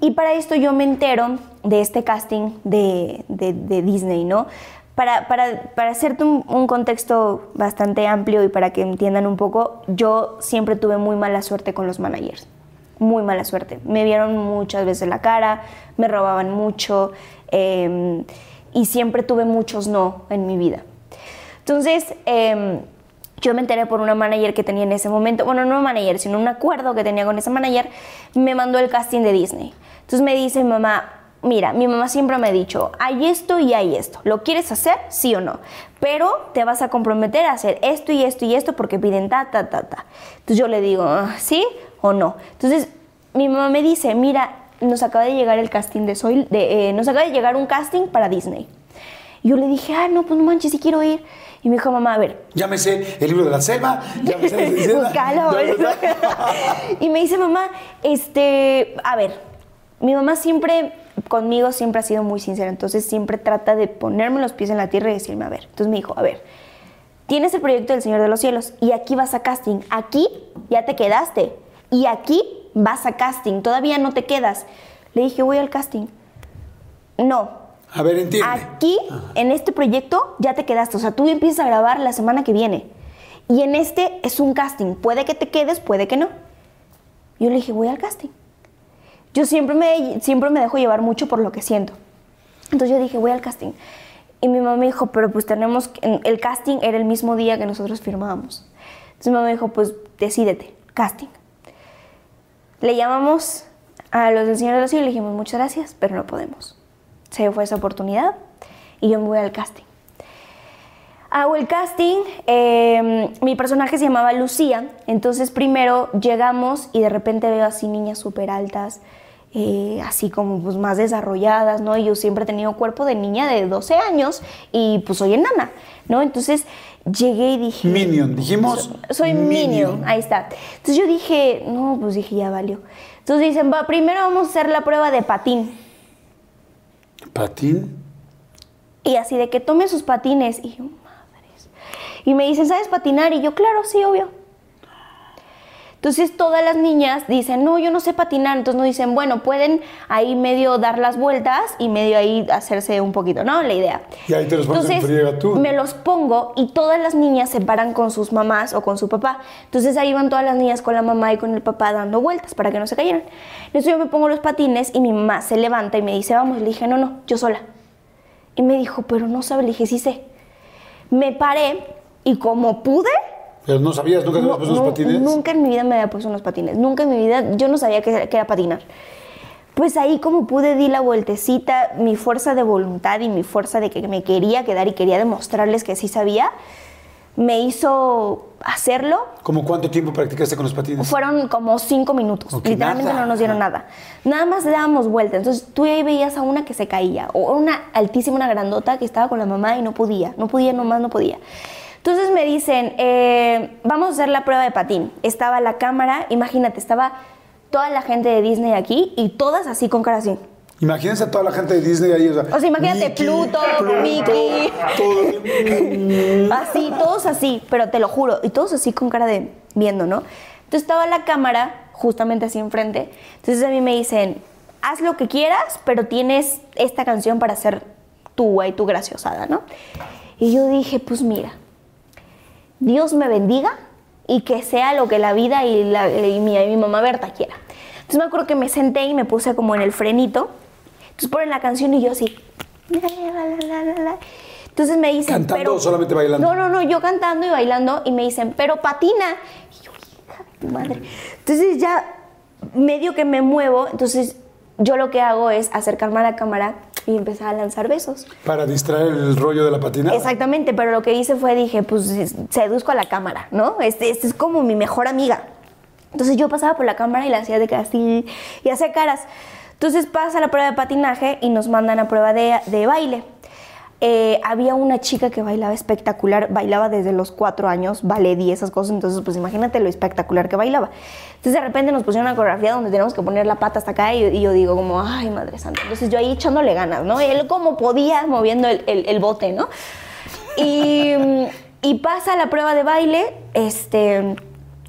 Y para esto yo me entero de este casting de, Disney, ¿no? Para, para, para hacerte un, contexto bastante amplio y para que entiendan un poco, yo siempre tuve muy mala suerte con los managers. Muy mala suerte. Me vieron muchas veces la cara, me robaban mucho eh, y siempre tuve muchos no en mi vida. Entonces, eh, yo me enteré por una manager que tenía en ese momento, bueno, no manager, sino un acuerdo que tenía con esa manager, me mandó el casting de Disney. Entonces me dice mamá, mira, mi mamá siempre me ha dicho, hay esto y hay esto, ¿lo quieres hacer? Sí o no, pero te vas a comprometer a hacer esto y esto y esto porque piden ta, ta, ta, ta. Entonces yo le digo, "Ah, ¿sí o no? Entonces mi mamá me dice, mira, nos acaba de llegar el casting de Soy, eh, nos acaba de llegar un casting para Disney. Y yo le dije, ah, no, pues no manches, sí quiero ir. Y me dijo, mamá, a ver, Llámese el libro de la selva, llámese el de Búscalo. y me dice, mamá, este, a ver, mi mamá siempre, conmigo siempre ha sido muy sincera, entonces siempre trata de ponerme los pies en la tierra y decirme, a ver. Entonces me dijo, a ver, tienes el proyecto del Señor de los Cielos y aquí vas a casting, aquí ya te quedaste y aquí vas a casting, todavía no te quedas. Le dije, voy al casting. No, A ver, entiende. Aquí, en este proyecto, ya te quedaste. O sea, tú empiezas a grabar la semana que viene. Y en este es un casting. Puede que te quedes, puede que no. Yo le dije, voy al casting. Yo siempre me, siempre me dejo llevar mucho por lo que siento. Entonces yo dije, voy al casting. Y mi mamá me dijo, pero pues tenemos, el casting era el mismo día que nosotros firmábamos. Entonces mi mamá me dijo, pues decídete, casting. Le llamamos a los del Señor de los y le dijimos, muchas gracias, pero no podemos. Se fue esa oportunidad y yo me voy al casting. Hago el casting, eh, mi personaje se llamaba Lucía, entonces primero llegamos y de repente veo así niñas súper altas, eh, así como pues más desarrolladas, ¿no? Y yo siempre he tenido cuerpo de niña de 12 años y pues soy enana, ¿no? Entonces llegué y dije... Minion, dijimos. Soy Minion. ahí está. Entonces yo dije, no, pues dije, ya valió. Entonces dicen, va, primero vamos a hacer la prueba de patín. Patín. Y así de que tome sus patines. Y yo, madres. Y me dicen, ¿sabes patinar? Y yo, claro, sí, obvio. Entonces todas las niñas dicen, no, yo no sé patinar, entonces nos dicen, bueno, pueden ahí medio dar las vueltas y medio ahí hacerse un poquito, ¿no? La idea. Y ahí te los pones en Entonces, friega tú. me los pongo y todas las niñas se paran con sus mamás o con su papá. Entonces ahí van todas las niñas con la mamá y con el papá dando vueltas para que no se cayeran. Entonces yo me pongo los patines y mi mamá se levanta y me dice, vamos. Le dije, no, no, yo sola. Y me dijo, pero no sabe. Le dije, sí sé. Me paré y como pude, Pero no sabías, nunca te habías no- puesto no- patines. Nunca en mi vida me había puesto unos patines. Nunca en mi vida, yo no sabía que, que era patinar. Pues ahí como pude di la vueltecita, mi fuerza de voluntad y mi fuerza de que me quería quedar y quería demostrarles que sí sabía, me hizo hacerlo. ¿Cómo cuánto tiempo practicaste con los patines? Fueron como cinco minutos. Ok, Literalmente nada. no nos dieron nada. Nada más le dábamos vuelta. Entonces tú ahí veías a una que se caía. O una altísima, una grandota que estaba con la mamá y no podía. No podía, nomás no podía. Entonces me dicen, eh, vamos a hacer la prueba de patín. Estaba la cámara, imagínate, estaba toda la gente de Disney aquí y todas así con cara así. Imagínense a toda la gente de Disney ahí. O sea, O sea, imagínate Pluto, Mickey. todo. Así, todos así, pero te lo juro, y todos así con cara de viendo, ¿no? Entonces estaba la cámara justamente así enfrente. Entonces a mí me dicen, haz lo que quieras, pero tienes esta canción para hacer tú y tu graciosada, ¿no? Y yo dije, pues mira, Dios me bendiga y que sea lo que la vida y, la- y mi, y mi mamá Berta quiera. Entonces me acuerdo que me senté y me puse como en el frenito. Entonces ponen la canción y yo así. Entonces me dicen, ¿Cantando pero o solamente bailando? No, no, no, yo cantando y bailando y me dicen, pero patina. Y yo, hija de tu madre. Entonces ya medio que me muevo, entonces yo lo que hago es acercarme a la cámara y empezar a lanzar besos. Para distraer el rollo de la patinada. Exactamente, pero lo que hice fue, dije, pues seduzco a la cámara, ¿no? Este, este es como mi mejor amiga. Entonces yo pasaba por la cámara y la hacía de que así y hacía caras. Entonces pasa la prueba de patinaje y nos mandan a prueba de, de baile. Eh, había una chica que bailaba espectacular, bailaba desde los cuatro años, ballet y esas cosas, entonces pues imagínate lo espectacular que bailaba. Entonces de repente nos pusieron una coreografía donde tenemos que poner la pata hasta acá y, yo digo como, ay madre santa, entonces yo ahí echándole ganas, ¿no? Él como podía moviendo el, bote, ¿no? Y, y pasa la prueba de baile, este,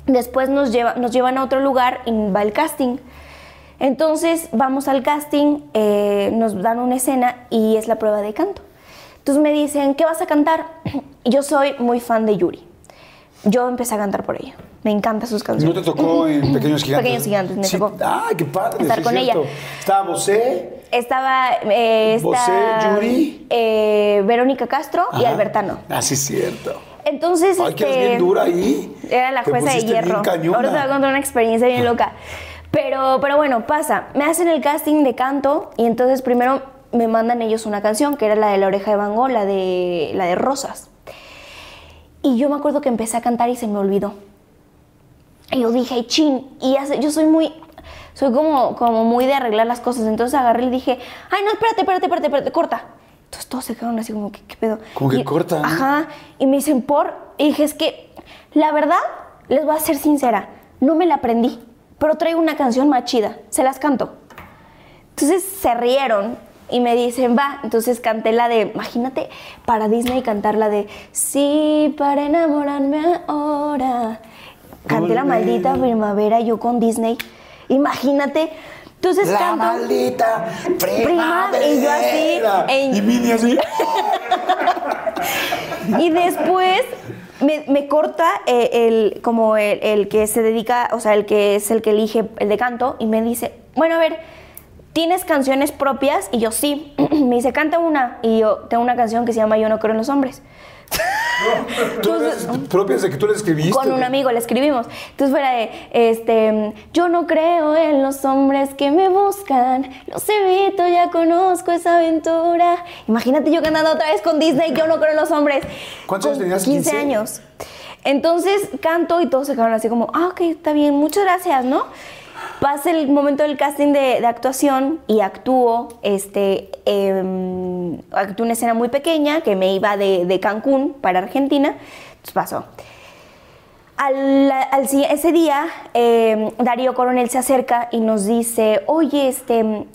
después nos, lleva, nos llevan a otro lugar y va el casting. Entonces vamos al casting, eh, nos dan una escena y es la prueba de canto. Entonces me dicen, ¿qué vas a cantar? Yo soy muy fan de Yuri. Yo empecé a cantar por ella. Me encantan sus ¿No canciones. te tocó en Pequeños Gigantes? Pequeños Gigantes, me Sí. tocó. ¡Ay, qué padre! Estar sí, con cierto. ella. Estaba Bosé. Estaba eh, esta, Bosé, Yuri. eh, Verónica Castro y. Albertano. Ah, sí, cierto. Entonces, Ay, que eres este, bien dura ahí. Era la jueza de hierro. Ahora te voy a contar una experiencia bien loca. Pero, pero bueno, pasa. Me hacen el casting de canto y entonces primero me mandan ellos una canción que era la de la oreja de Van Gogh, la de, la de Rosas. Y yo me acuerdo que empecé a cantar y se me olvidó. Y yo dije, chin, y sé, yo soy muy, soy como, como muy de arreglar las cosas. Entonces agarré y dije, ay, no, espérate, espérate, espérate, espérate, corta. Entonces todos se quedaron así como, ¿qué, qué pedo? Como que corta, ¿no? Ajá. Y me dicen, por. Y dije, es que, la verdad, les voy a ser sincera, no me la aprendí, pero traigo una canción más chida, se las canto. Entonces se rieron y me dicen, va, entonces canté la de, imagínate, para Disney cantar la de, sí, para enamorarme ahora. Canté la maldita primavera yo con Disney. Imagínate. Entonces La canto. maldita Prima, y yo así, primavera. en- Y Mini así. Y después me, me corta eh, el, como el, el que se dedica, o sea, el que es el que elige el de canto y me dice, bueno, a ver, ¿tienes canciones propias? Y yo sí. me dice, canta una. Y yo tengo una canción que se llama Yo no creo en los hombres. ¿Tú eres propias de que tú le escribiste? Con un amigo le escribimos. Entonces fuera de, este, yo no creo en los hombres que me buscan, los evito, ya conozco esa aventura. Imagínate yo cantando otra vez con Disney, yo no creo en los hombres. ¿Cuántos años tenías? 15 ¿15? años. Entonces canto y todos se quedaron así como, ah, ok, está bien, muchas gracias, ¿no? Pasa el momento del casting de, actuación y actúo, este, em, actué una escena muy pequeña que me iba de, Cancún para Argentina, entonces pasó. Al, ese día, eh, Darío Coronel se acerca y nos dice, oye, este,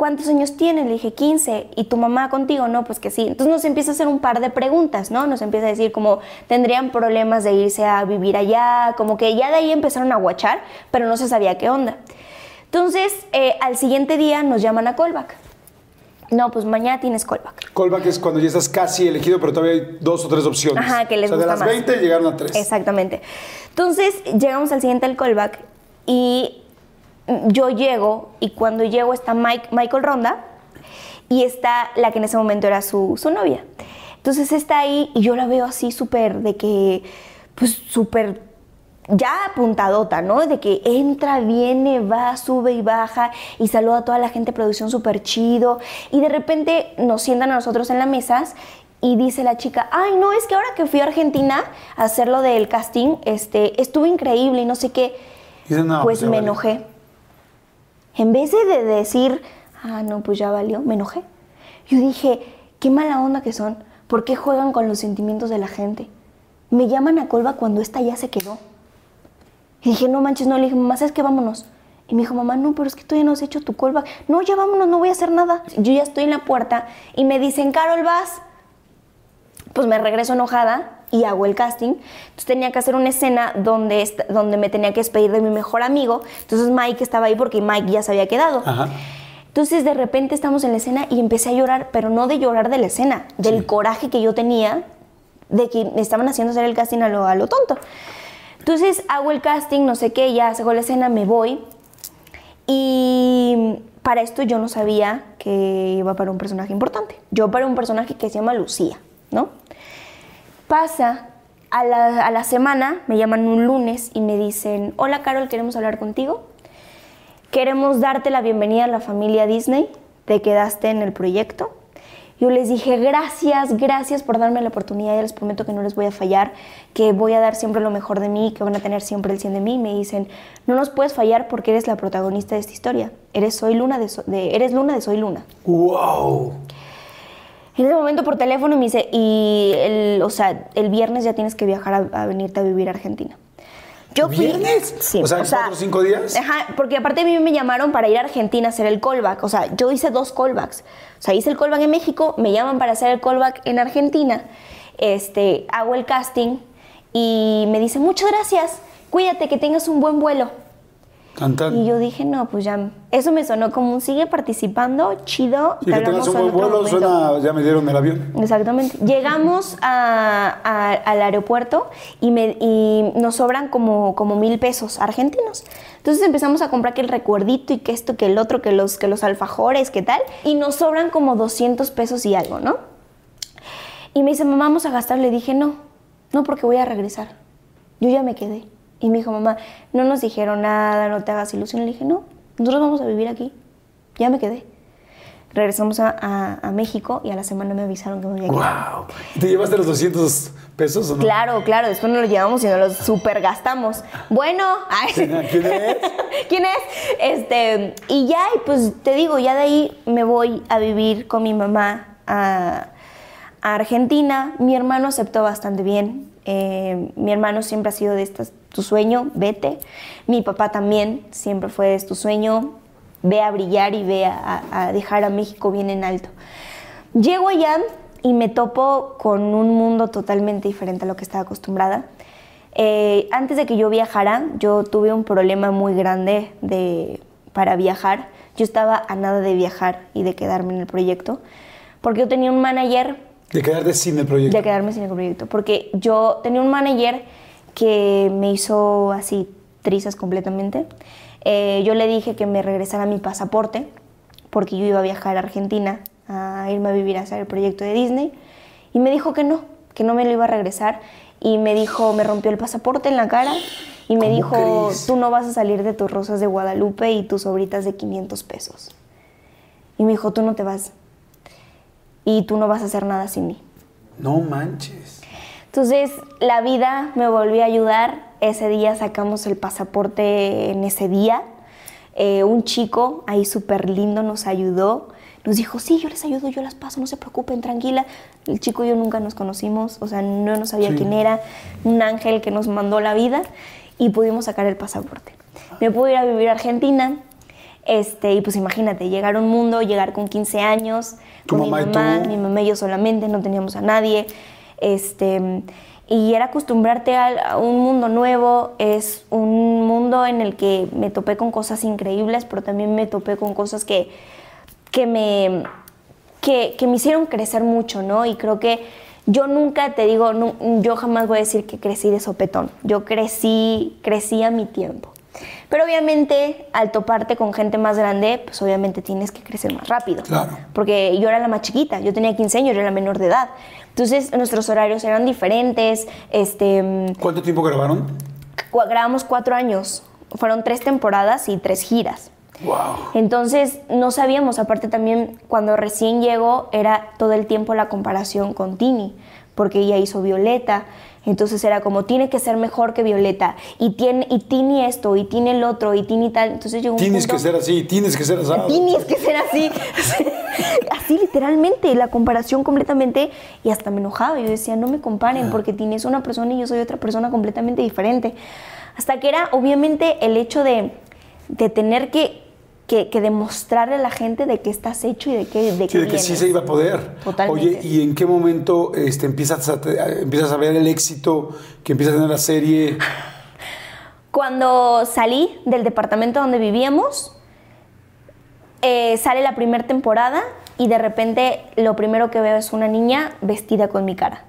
¿cuántos años tienes? Le dije, 15. ¿Y tu mamá contigo? No, pues que sí. Entonces nos empieza a hacer un par de preguntas, ¿no? Nos empieza a decir como, ¿tendrían problemas de irse a vivir allá? Como que ya de ahí empezaron a guachar, pero no se sabía qué onda. Entonces, eh, al siguiente día nos llaman a callback. No, pues mañana tienes callback. Callback es cuando ya estás casi elegido, pero todavía hay dos o tres opciones. Ajá, que les o sea, gusta de las más. 20 llegaron a 3. Exactamente. Entonces, llegamos al siguiente del callback y yo llego y cuando llego está Mike, Michael Ronda y está la que en ese momento era su, su novia. Entonces está ahí y yo la veo así súper de que, pues súper ya apuntadota, ¿no? De que entra, viene, va, sube y baja y saluda a toda la gente de producción súper chido. Y de repente nos sientan a nosotros en las mesas y dice la chica, ay, no, es que ahora que fui a Argentina a hacer lo del casting, este, estuvo increíble y no sé qué. Dice, "No, pues pues me valió". enojé. En vez de de decir, ah, no, pues ya valió, me enojé. Yo dije, qué mala onda que son. ¿Por qué juegan con los sentimientos de la gente? Me llaman a Colba cuando esta ya se quedó. Y dije, no manches, no. Le dije, mamá, ¿sabes qué? Vámonos. Y me dijo, mamá, no, pero es que todavía no has hecho tu callback. No, ya vámonos, no voy a hacer nada. Yo ya estoy en la puerta y me dicen, Carol, vas. Pues me regreso enojada y hago el casting. Entonces tenía que hacer una escena donde, donde me tenía que despedir de mi mejor amigo. Entonces Mike estaba ahí porque Mike ya se había quedado. Ajá. Entonces de repente estamos en la escena y empecé a llorar, pero no de llorar de la escena, del Sí. coraje que yo tenía de que me estaban haciendo hacer el casting a lo, a lo tonto. Entonces hago el casting, no sé qué, ya hago la escena, me voy. Y para esto yo no sabía que iba para un personaje importante. Yo para un personaje que se llama Lucía, ¿no? Pasa, a la, a la semana me llaman un lunes y me dicen, hola Carol, queremos hablar contigo. Queremos darte la bienvenida a la familia Disney. Te quedaste en el proyecto. Yo les dije, gracias, gracias por darme la oportunidad. Ya les prometo que no les voy a fallar, que voy a dar siempre lo mejor de mí, que van a tener siempre el 100 de mí. Me dicen, no nos puedes fallar porque eres la protagonista de esta historia. Eres, soy Luna de, So- eres Luna de Soy Luna. ¡Wow! En ese momento por teléfono me dice, y el, o sea, el viernes ya tienes que viajar a, a venirte a vivir a Argentina. Yo fui- ¿Viernes? Sí. O sea, ¿en cuatro o cinco días? Ajá, porque aparte a mí me llamaron para ir a Argentina a hacer el callback. O sea, yo hice dos callbacks. O sea, hice el callback en México, me llaman para hacer el callback en Argentina. Este, hago el casting y me dicen, muchas gracias, cuídate, que tengas un buen vuelo. Tan, tan. Y yo dije, no, pues ya, eso me sonó como un sigue participando, chido. Sí, te que tengas un en buen vuelo, momento". suena, ya me dieron el avión. Exactamente. Llegamos a- a- al aeropuerto y, me- y nos sobran como, como mil pesos argentinos. Entonces empezamos a comprar que el recuerdito y que esto, que el otro, que los, que los alfajores, que tal. Y nos sobran como 200 pesos y algo, ¿no? Y me dice, mamá, vamos a gastar. Le dije, no, no porque voy a regresar. Yo ya me quedé. Y me dijo, mamá, no nos dijeron nada, no te hagas ilusión. Le dije, no, nosotros vamos a vivir aquí. Ya me quedé. Regresamos a, a- a México y a la semana me avisaron que me había quedado. ¡Wow! ¿Te llevaste los 200 pesos o no? Claro, claro, después nos lo llevamos y nos lo super gastamos. Bueno, ay. ¿Quién es? ¿Quién es? Este, y ya, y pues te digo, ya de ahí me voy a vivir con mi mamá a, a Argentina. Mi hermano aceptó bastante bien. Eh, mi hermano siempre ha sido de estas, tu sueño, vete. Mi papá también siempre fue de tu sueño, ve a brillar y ve a dejar a México bien en alto. Llego allá y me topo con un mundo totalmente diferente a lo que estaba acostumbrada. Eh, antes de que yo viajara, yo tuve un problema muy grande de, para viajar. Yo estaba a nada de viajar y de quedarme en el proyecto, porque yo tenía un manager De quedarte sin el proyecto. de quedarme sin el proyecto, porque yo tenía un manager que me hizo así trizas completamente. Eh, yo le dije que me regresara mi pasaporte, porque yo iba a viajar a Argentina a irme a vivir a hacer el proyecto de Disney, y me dijo que no, que no me lo iba a regresar, y me dijo, me rompió el pasaporte en la cara, y me ¿Cómo dijo, crees? tú no vas a salir de tus rosas de Guadalupe y tus sobritas de 500 pesos. Y me dijo, tú no te vas, y tú no vas a hacer nada sin mí. No manches. Entonces la vida me volvió a ayudar. Ese día sacamos el pasaporte en ese día. Eh, un chico ahí súper lindo nos ayudó. Nos dijo, sí, yo les ayudo, yo las paso, no se preocupen, tranquila. El chico y yo nunca nos conocimos, o sea, no nos sabía Sí. quién era. Un ángel que nos mandó la vida y pudimos sacar el pasaporte. Me pude ir a vivir a Argentina. Este, y pues imagínate, llegar a un mundo, llegar con 15 años, ¿Tu con mi mamá, mi mamá y yo solamente, no teníamos a nadie. Este, y era acostumbrarte a, un mundo nuevo, es un mundo en el que me topé con cosas increíbles, pero también me topé con cosas que, que me, que, que me hicieron crecer mucho, ¿no? Y creo que yo nunca te digo, yo jamás voy a decir que crecí de sopetón. Yo crecí, crecí a mi tiempo. Pero obviamente, al toparte con gente más grande, pues obviamente tienes que crecer más rápido. Claro. Porque yo era la más chiquita, yo tenía 15 años, yo era la menor de edad. Entonces, nuestros horarios eran diferentes. Este, ¿Cuánto tiempo grabaron? grabamos cuatro años. Fueron tres temporadas y tres giras. Wow. Entonces no sabíamos, aparte también cuando recién llegó era todo el tiempo la comparación con Tini, porque ella hizo Violeta, entonces era como tiene que ser mejor que Violeta y tiene y Tini esto y Tini el otro y Tini tal, entonces llegó un Tienes punto- que ser así, tienes que ser asado. Tienes que ser así. así literalmente, la comparación completamente. Y hasta me enojaba. Yo decía, no me comparen porque Tini es una persona y yo soy otra persona completamente diferente. Hasta que era obviamente el hecho de, de tener que, que, que demostrarle a la gente de qué estás hecho y de qué, de Sí, de que sí se iba a poder. Totalmente. Oye, ¿y en qué momento este, empiezas, a, empiezas a ver el éxito que empieza a tener la serie? Cuando salí del departamento donde vivíamos, eh, sale la primera temporada y de repente lo primero que veo es una niña vestida con mi cara.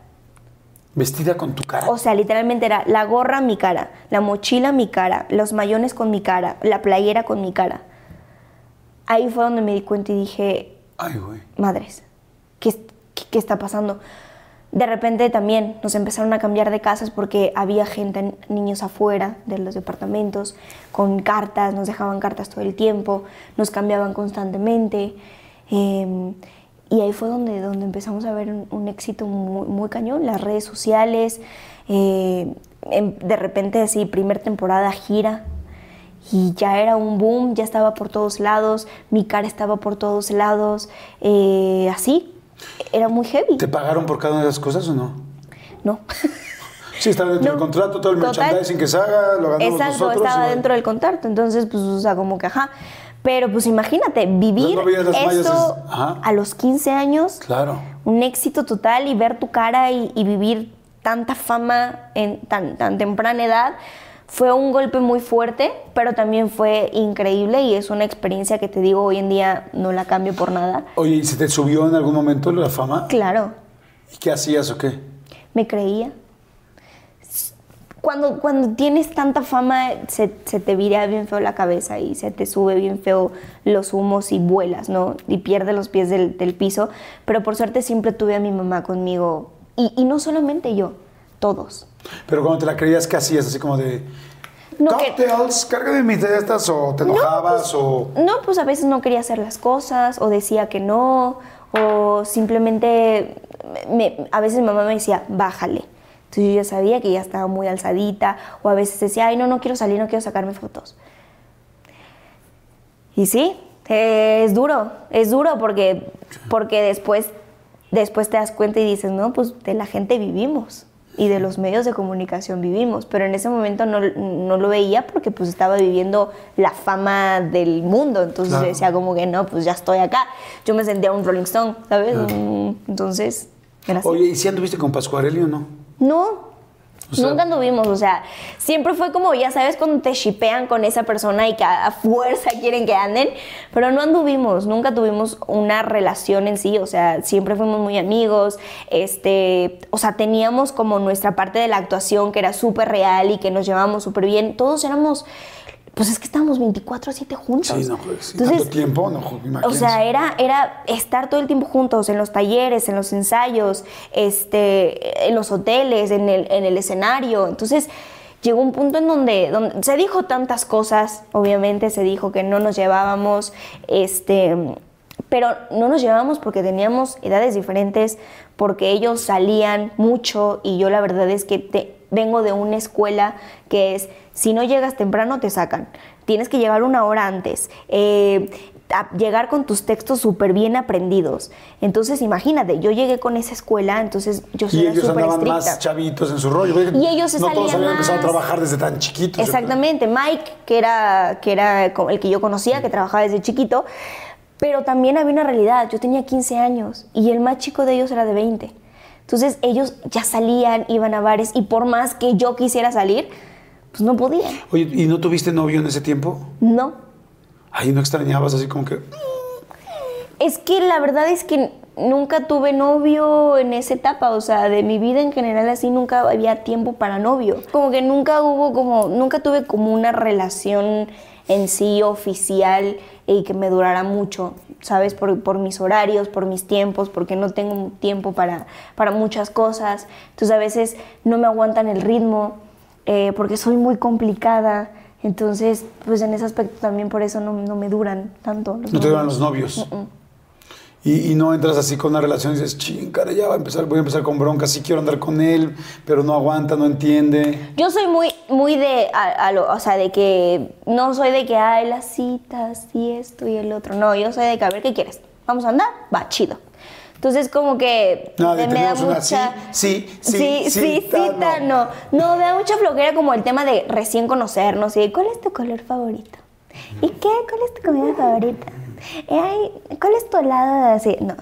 Vestida con tu cara. O sea, literalmente era la gorra mi cara, la mochila mi cara, los mayones con mi cara, la playera con mi cara. Ahí fue donde me di cuenta y dije, Ay, güey. madres, ¿qué, qué, qué está pasando? De repente también nos empezaron a cambiar de casas porque había gente, niños afuera de los departamentos, con cartas, nos dejaban cartas todo el tiempo, nos cambiaban constantemente. eh, y ahí fue donde, donde empezamos a ver un, un éxito muy, muy cañón, las redes sociales, eh, em- de repente así, primer temporada gira, y ya era un boom, ya estaba por todos lados, mi cara estaba por todos lados, eh, así, era muy heavy. ¿Te pagaron por cada una de esas cosas o no? No. Sí, estaba dentro No. del contrato, todo el Total. merchandising que se haga, lo ganamos Exacto, nosotros. estaba y- dentro del contrato, entonces, pues, o sea, como que, ajá. Pero, pues, imagínate, vivir No las esto es- a los 15 años, Claro. un éxito total y ver tu cara y, y vivir tanta fama en tan, tan temprana edad, fue un golpe muy fuerte, pero también fue increíble y es una experiencia que te digo hoy en día no la cambio por nada. Oye, ¿y se te subió en algún momento la fama? Claro, ¿Y qué hacías o qué? me creía. Cuando, cuando tienes tanta fama, se, se te vira bien feo la cabeza y se te sube bien feo los humos y vuelas, ¿no? Y pierdes los pies del, del piso. Pero por suerte siempre tuve a mi mamá conmigo. Y, y no solamente yo, todos. Pero cuando te la creías, ¿qué hacías? Así como de... No, que- Cocktails, cárgame mis de estas, o te enojabas, o... No, pues a veces no quería hacer las cosas o decía que no o simplemente me- a veces mi mamá me decía, bájale. Entonces yo ya sabía que ya estaba muy alzadita o a veces decía, ay, no, no quiero salir, no quiero sacarme fotos. Y sí, eh, es duro, es duro porque, porque después, después te das cuenta y dices, no, pues de la gente vivimos y de los medios de comunicación vivimos, pero en ese momento no, no lo veía porque pues estaba viviendo la fama del mundo, entonces Claro. yo decía como que no, pues ya estoy acá, yo me sentía un Rolling Stone, ¿sabes? Claro. Mm, Entonces, era así. Oye, ¿y si anduviste con Pascuarelli o no? No, Nunca anduvimos, o sea, siempre fue como, ya sabes, cuando te shipean con esa persona y que a fuerza quieren que anden, pero no anduvimos, nunca tuvimos una relación en sí, o sea, siempre fuimos muy amigos, este, o sea, teníamos como nuestra parte de la actuación que era súper real y que nos llevábamos súper bien, todos éramos, pues es que estábamos 24/7 juntos. Sí, no, pues, tanto tiempo, no, jo- O imagínense. sea, era, era estar todo el tiempo juntos en los talleres, en los ensayos, este, en los hoteles, en el, en el escenario. Entonces, llegó un punto en donde, donde se dijo tantas cosas, obviamente se dijo que no nos llevábamos, este, pero no nos llevábamos porque teníamos edades diferentes, porque ellos salían mucho y yo la verdad es que te- vengo de una escuela que es, si no llegas temprano te sacan, tienes que llegar una hora antes, eh, a llegar con tus textos súper bien aprendidos. Entonces, imagínate, yo llegué con esa escuela, entonces yo soy Y ellos súper andaban estricta. más chavitos en su rollo. Y ellos se No todos habían empezado a trabajar desde tan chiquitos. Exactamente, Mike, que era, que era el que yo conocía, que trabajaba desde chiquito, pero también había una realidad, yo tenía 15 años y el más chico de ellos era de 20. Entonces ellos ya salían, iban a bares y por más que yo quisiera salir, pues no podían. Oye, ¿y no tuviste novio en ese tiempo? No. Ahí no extrañabas así como que... Es que la verdad es que nunca tuve novio en esa etapa, o sea, de mi vida en general así nunca había tiempo para novio. Como que nunca hubo como, nunca tuve como una relación en sí oficial y que me durara mucho, ¿sabes? Por, por mis horarios, por mis tiempos, porque no tengo tiempo para, para muchas cosas. Entonces a veces no me aguantan el ritmo, eh, porque soy muy complicada. Entonces, pues en ese aspecto también por eso no, no me duran tanto. los No te duran novios. los novios. Y, y no entras así con una relación y dices, ching, cara, ya va a empezar, voy a empezar con bronca, sí quiero andar con él, pero no aguanta, no entiende. Yo soy muy, muy de, a- a lo- o sea, de que no soy de que hay las citas y esto y el otro. No, yo soy de que a ver qué quieres. Vamos a andar, va, chido. Entonces como que No, de me da mucha sí, sí, sí, sí, cita, no. no, me da mucha flojera como el tema de recién conocernos y ¿cuál es tu color favorito? ¿Y qué? ¿Cuál es tu comida favorita? Ay, ¿Cuál es tu helado? Así, no,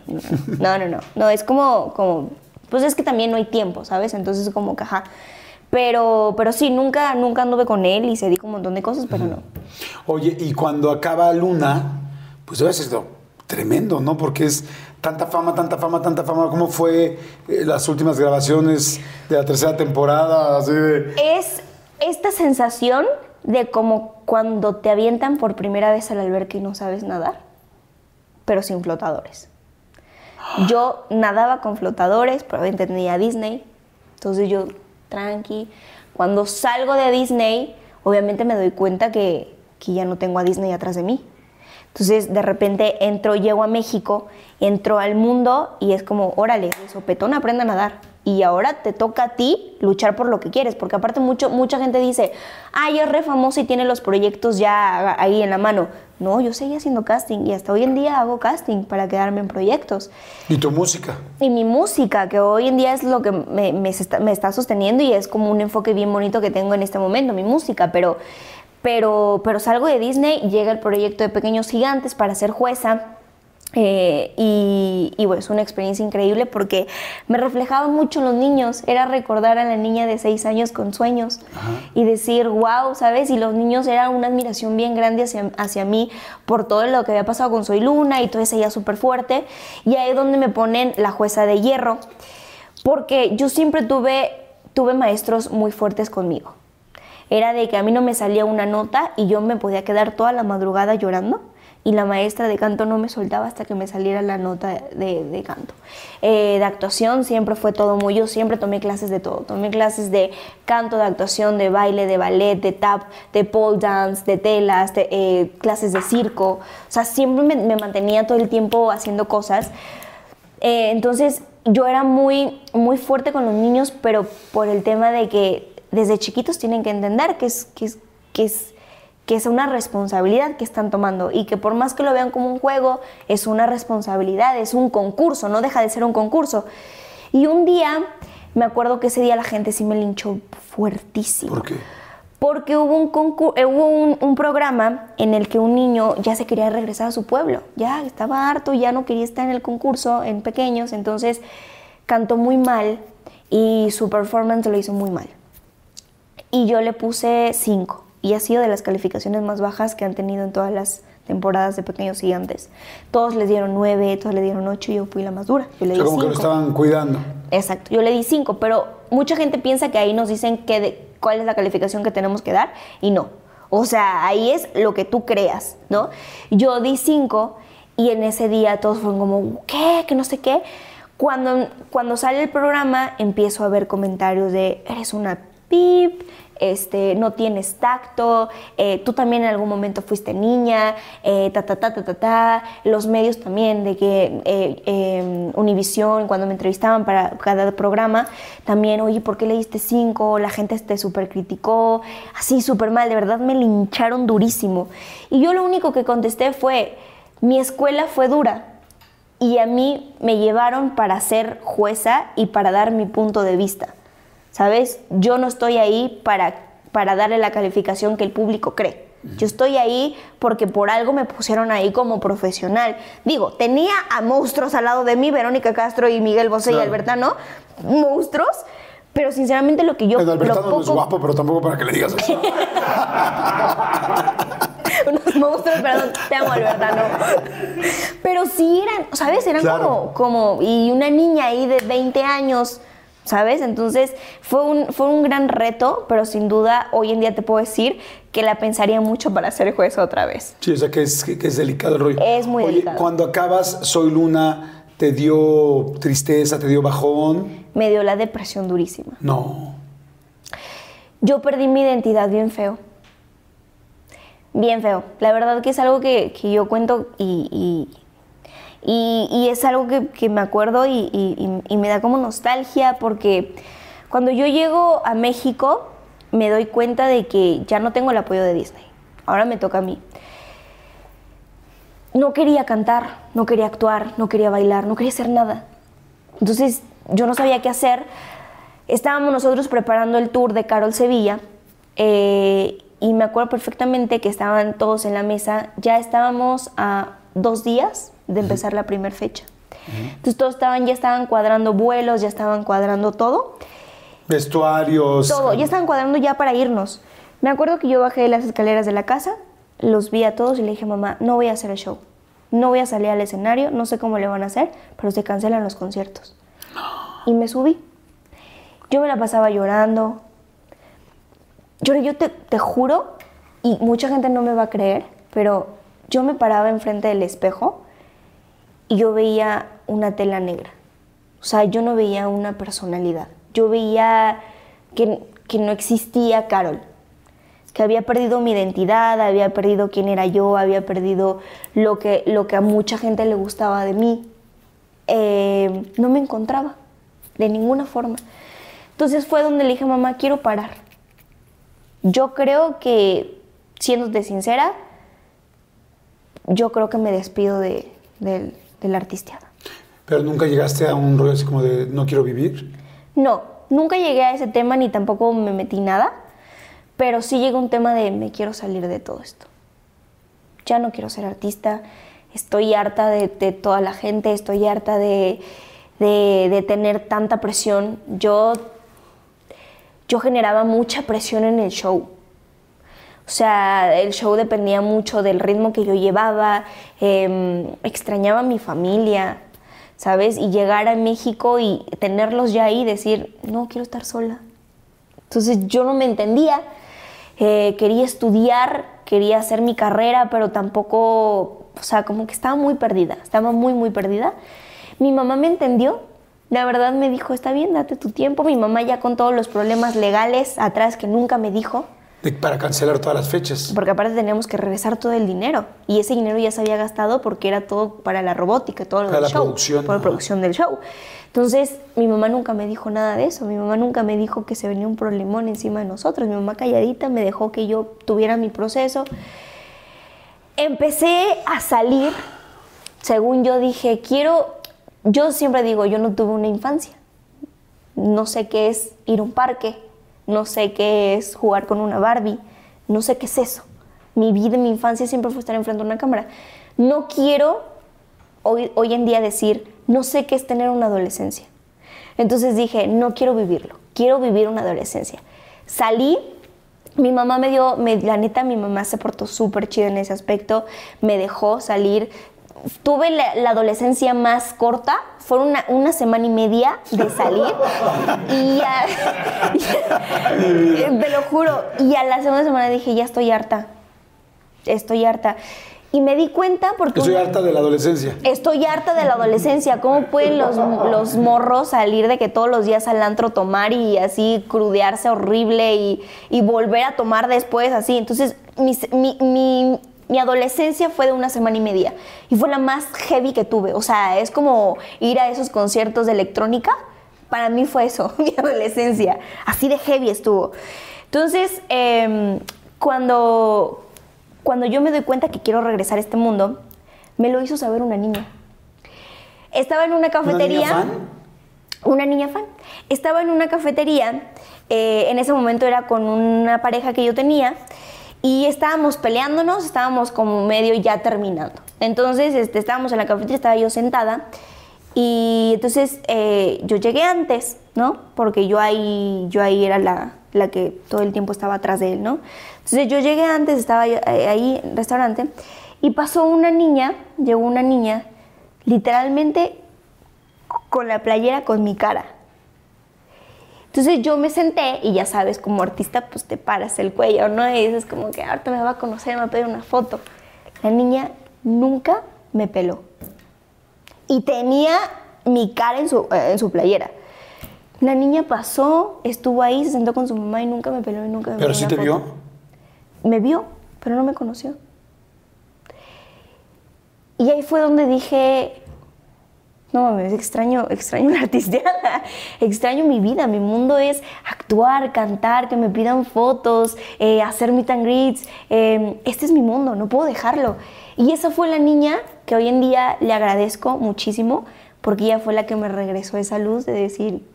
no, no, no, es como, como, pues es que también no hay tiempo, ¿sabes? Entonces como ajá. Pero, pero sí, nunca, nunca anduve con él y se dijo un montón de cosas, pero no. Oye, y cuando acaba Luna, pues debe ser tremendo, ¿no? Porque es tanta fama, tanta fama, tanta fama. ¿Cómo fue eh, las últimas grabaciones de la tercera temporada? Es esta sensación de como cuando te avientan por primera vez al alberca y no sabes nadar, pero sin flotadores. Yo nadaba con flotadores, pero tenía Disney, entonces yo tranqui. Cuando salgo de Disney, obviamente me doy cuenta que, que ya no tengo a Disney atrás de mí. Entonces, de repente entro, llego a México, entro al mundo y es como, órale, de sopetón aprende a nadar. Y ahora te toca a ti luchar por lo que quieres, porque aparte mucho, mucha gente dice, ah, ya es re famosa y tiene los proyectos ya ahí en la mano. No, yo seguía haciendo casting y hasta hoy en día hago casting para quedarme en proyectos. ¿Y tu música? Y mi música, que hoy en día es lo que me, me está, me está sosteniendo y es como un enfoque bien bonito que tengo en este momento, mi música, pero, pero, pero salgo de Disney llega el proyecto de Pequeños Gigantes para ser jueza. eh, y, y bueno, es una experiencia increíble porque me reflejaba mucho en los niños. Era recordar a la niña de seis años con sueños y decir, wow, ¿sabes? Y los niños era una admiración bien grande hacia, hacia mí por todo lo que había pasado con Soy Luna y todo ese día súper fuerte. Y ahí es donde me ponen la jueza de hierro. Porque yo siempre tuve, tuve maestros muy fuertes conmigo. Era de que a mí no me salía una nota y yo me podía quedar toda la madrugada llorando y la maestra de canto no me soltaba hasta que me saliera la nota de, de canto. Eh, de actuación siempre fue todo muy, yo siempre tomé clases de todo. Tomé clases de canto, de actuación, de baile, de ballet, de tap, de pole dance, de telas, de, eh, clases de circo. O sea, siempre me, mantenía todo el tiempo haciendo cosas. Eh, entonces yo era muy, muy fuerte con los niños, pero por el tema de que desde chiquitos tienen que entender que es, que es, que es, que es una responsabilidad que están tomando y que por más que lo vean como un juego, es una responsabilidad, es un concurso, no deja de ser un concurso. Y un día, me acuerdo que ese día la gente sí me linchó fuertísimo. ¿Por qué? Porque hubo un, eh, hubo un, un programa en el que un niño ya se quería regresar a su pueblo, ya estaba harto, ya no quería estar en el concurso en pequeños, entonces cantó muy mal y su performance lo hizo muy mal. Y yo le puse 5 y ha sido de las calificaciones más bajas que han tenido en todas las temporadas de Pequeños Gigantes. Todos les dieron 9, todos le dieron 8 y yo fui la más dura. Yo le O di sea, como que lo cinco. estaban cuidando. Exacto, yo le di 5, pero mucha gente piensa que ahí nos dicen que de- cuál es la calificación que tenemos que dar y no. O sea, ahí es lo que tú creas, ¿no? Yo di 5 y en ese día todos fueron como, ¿qué? Que no sé qué. Cuando, cuando sale el programa empiezo a ver comentarios de, eres una pip, este, no tienes tacto, eh, tú también en algún momento fuiste niña, eh, ta, ta, ta, ta, ta, ta. Los medios también, de que eh, eh, Univisión, cuando me entrevistaban para cada programa, también, oye, ¿por qué le diste cinco? La gente te súper criticó, así súper mal, de verdad me lincharon durísimo. Y yo lo único que contesté fue, mi escuela fue dura y a mí me llevaron para ser jueza y para dar mi punto de vista. ¿Sabes? Yo no estoy ahí para, para darle la calificación que el público cree. Yo estoy ahí porque por algo me pusieron ahí como profesional. Digo, tenía a monstruos al lado de mí, Verónica Castro y Miguel Bosé y. Albertano, monstruos, pero sinceramente lo que yo... Lo Albertano no es guapo, pero tampoco para que le digas eso. unos monstruos, perdón, te amo, Albertano. Pero sí eran, ¿sabes? Eran Claro. como, como, y una niña ahí de 20 años, ¿sabes? Entonces fue un, fue un gran reto, pero sin duda hoy en día te puedo decir que la pensaría mucho para ser juez otra vez. Sí, o sea que es, que es delicado el rollo. Es muy Oye, delicado. Cuando acabas Soy Luna, ¿te dio tristeza, te dio bajón? Me dio la depresión durísima. No. Yo perdí mi identidad bien feo. Bien feo. La verdad que es algo que, que yo cuento y, y- y- es algo que, me acuerdo y me da como nostalgia porque cuando yo llego a México me doy cuenta de que ya no tengo el apoyo de Disney. Ahora me toca a mí. No quería cantar, no quería actuar, no quería bailar, no quería hacer nada. Entonces yo no sabía qué hacer. Estábamos nosotros preparando el tour de Carol Sevilla eh, y me acuerdo perfectamente que estaban todos en la mesa. Ya estábamos a dos días de empezar la primera fecha. Entonces todos estaban, ya estaban cuadrando vuelos, ya estaban cuadrando todo. Vestuarios. Todo, ya estaban cuadrando ya para irnos. Me acuerdo que yo bajé las escaleras de la casa, los vi a todos y le dije, mamá, no voy a hacer el show. No voy a salir al escenario, no sé cómo le van a hacer, pero se cancelan los conciertos. Y me subí. Yo me la pasaba llorando. Yo, yo te, te juro, y mucha gente no me va a creer, pero yo me paraba enfrente del espejo y yo veía una tela negra. O sea, yo no veía una personalidad. Yo veía que, que no existía Carol. Que había perdido mi identidad, había perdido quién era yo, había perdido lo que, lo que a mucha gente le gustaba de mí. Eh, no me encontraba, de ninguna forma. Entonces fue donde le dije, mamá, quiero parar. Yo creo que, siéndote sincera, yo creo que me despido de, de- de la artisteada. Pero nunca llegaste a un rollo así como de no quiero vivir. No, nunca llegué a ese tema ni tampoco me metí nada, pero sí llegó un tema de me quiero salir de todo esto. Ya no quiero ser artista, estoy harta de, de toda la gente, estoy harta de, de- de tener tanta presión. Yo, yo generaba mucha presión en el show. O sea, el show dependía mucho del ritmo que yo llevaba, em, extrañaba a mi familia, ¿sabes? Y llegar a México y tenerlos ya ahí y decir, no, quiero estar sola. Entonces yo no me entendía, eh, quería estudiar, quería hacer mi carrera, pero tampoco, o sea, como que estaba muy perdida, estaba muy, muy perdida. Mi mamá me entendió, la verdad me dijo, está bien, date tu tiempo. Mi mamá ya con todos los problemas legales atrás que nunca me dijo, de- para cancelar todas las fechas. porque aparte teníamos que regresar todo el dinero. Y ese dinero ya se había gastado porque era todo para la robótica, todo lo Para del la show, producción, para la producción del show. Entonces, mi mamá nunca me dijo nada de eso, mi mamá nunca me dijo que se venía un problemón encima de nosotros, mi mamá calladita me dejó que yo tuviera mi proceso. Empecé a salir, según yo dije, quiero, yo siempre digo, yo no tuve una infancia, no sé qué es ir a un parque, no sé qué es jugar con una Barbie, no sé qué es eso. Mi vida, mi infancia siempre fue estar enfrente de una cámara. No quiero hoy, hoy en día decir, no sé qué es tener una adolescencia. Entonces dije, no quiero vivirlo, quiero vivir una adolescencia. Salí, mi mamá me dio, me- la neta, mi mamá se portó súper chido en ese aspecto, me dejó salir. Tuve la, la adolescencia más corta, fue una, una semana y media de salir y ya, te lo juro, y a la segunda semana dije, ya estoy harta, estoy harta. Y me di cuenta porque... Estoy una- harta de la adolescencia. Estoy harta de la adolescencia. ¿Cómo pueden los, los morros salir de que todos los días al antro tomar y así crudearse horrible y, y volver a tomar después así? Entonces, mi, mi- mi- mi adolescencia fue de una semana y media y fue la más heavy que tuve. O sea, es como ir a esos conciertos de electrónica. Para mí fue eso, mi adolescencia. Así de heavy estuvo. Entonces, em, cuando, cuando yo me doy cuenta que quiero regresar a este mundo, Me lo hizo saber una niña. Estaba en una cafetería. ¿Una niña fan? Una niña fan. Estaba en una cafetería. eh, en ese momento era con una pareja que yo tenía. Y estábamos peleándonos, estábamos como medio ya terminando. Entonces, este, estábamos en la cafetería, estaba yo sentada. Y entonces eh, yo llegué antes, ¿no? Porque yo ahí, yo ahí era la, la que todo el tiempo estaba atrás de él, ¿no? Entonces yo llegué antes, estaba eh, ahí en el restaurante, y pasó una niña, llegó una niña, literalmente con la playera con mi cara. Entonces yo me senté y ya sabes, como artista, pues te paras el cuello, ¿no? Y dices como que ahorita me va a conocer, me va a pedir una foto. La niña nunca me peló. Y tenía mi cara en su, eh, en su playera. La niña pasó, estuvo ahí, se sentó con su mamá y nunca me peló y nunca me ¿Pero sí te foto. vio? Me vio, pero no me conoció. Y ahí fue donde dije, no mames, extraño, extraño una artisteada, extraño mi vida, mi mundo es actuar, cantar, que me pidan fotos, eh, hacer meet and greets, eh, este es mi mundo, no puedo dejarlo. Y esa fue la niña que hoy en día le agradezco muchísimo, porque ella fue la que me regresó esa luz de decir,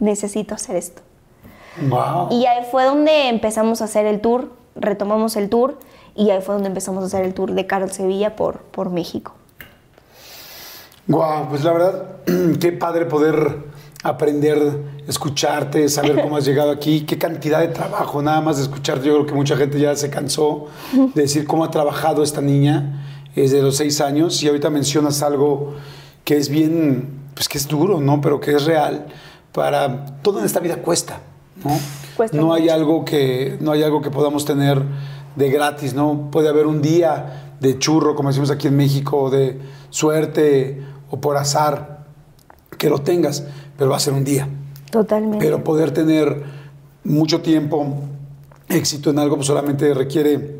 necesito hacer esto. Wow. Y ahí fue donde empezamos a hacer el tour, retomamos el tour y ahí fue donde empezamos a hacer el tour de Carol Sevilla por, por México. Wow, pues la verdad, qué padre poder aprender, escucharte, saber cómo has llegado aquí, qué cantidad de trabajo, nada más de escucharte. Yo creo que mucha gente ya se cansó de decir cómo ha trabajado esta niña desde los seis años y ahorita mencionas algo que es bien, pues que es duro, ¿no? Pero que es real. Para todo en esta vida cuesta, ¿no? Cuesta no hay mucho. algo que no hay algo que podamos tener de gratis, ¿no? Puede haber un día de churro, como decimos aquí en México, de suerte o por azar que lo tengas, pero va a ser un día. Totalmente. Pero poder tener mucho tiempo, éxito en algo, pues solamente requiere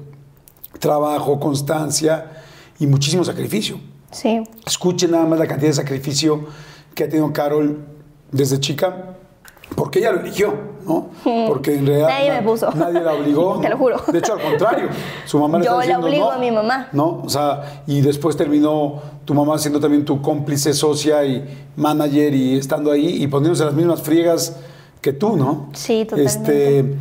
trabajo, constancia y muchísimo sacrificio. sí, Escuchen nada más la cantidad de sacrificio que ha tenido Carol desde chica, porque ella lo eligió, ¿no? Porque en realidad Nadie me puso. nadie la obligó. Te lo juro. De hecho, al contrario, su mamá le Yo la diciendo obligo no, a mi mamá. ¿No? O sea, y después terminó tu mamá siendo también tu cómplice, socia y manager y estando ahí y poniéndose las mismas friegas que tú, ¿no? Sí, totalmente. Este,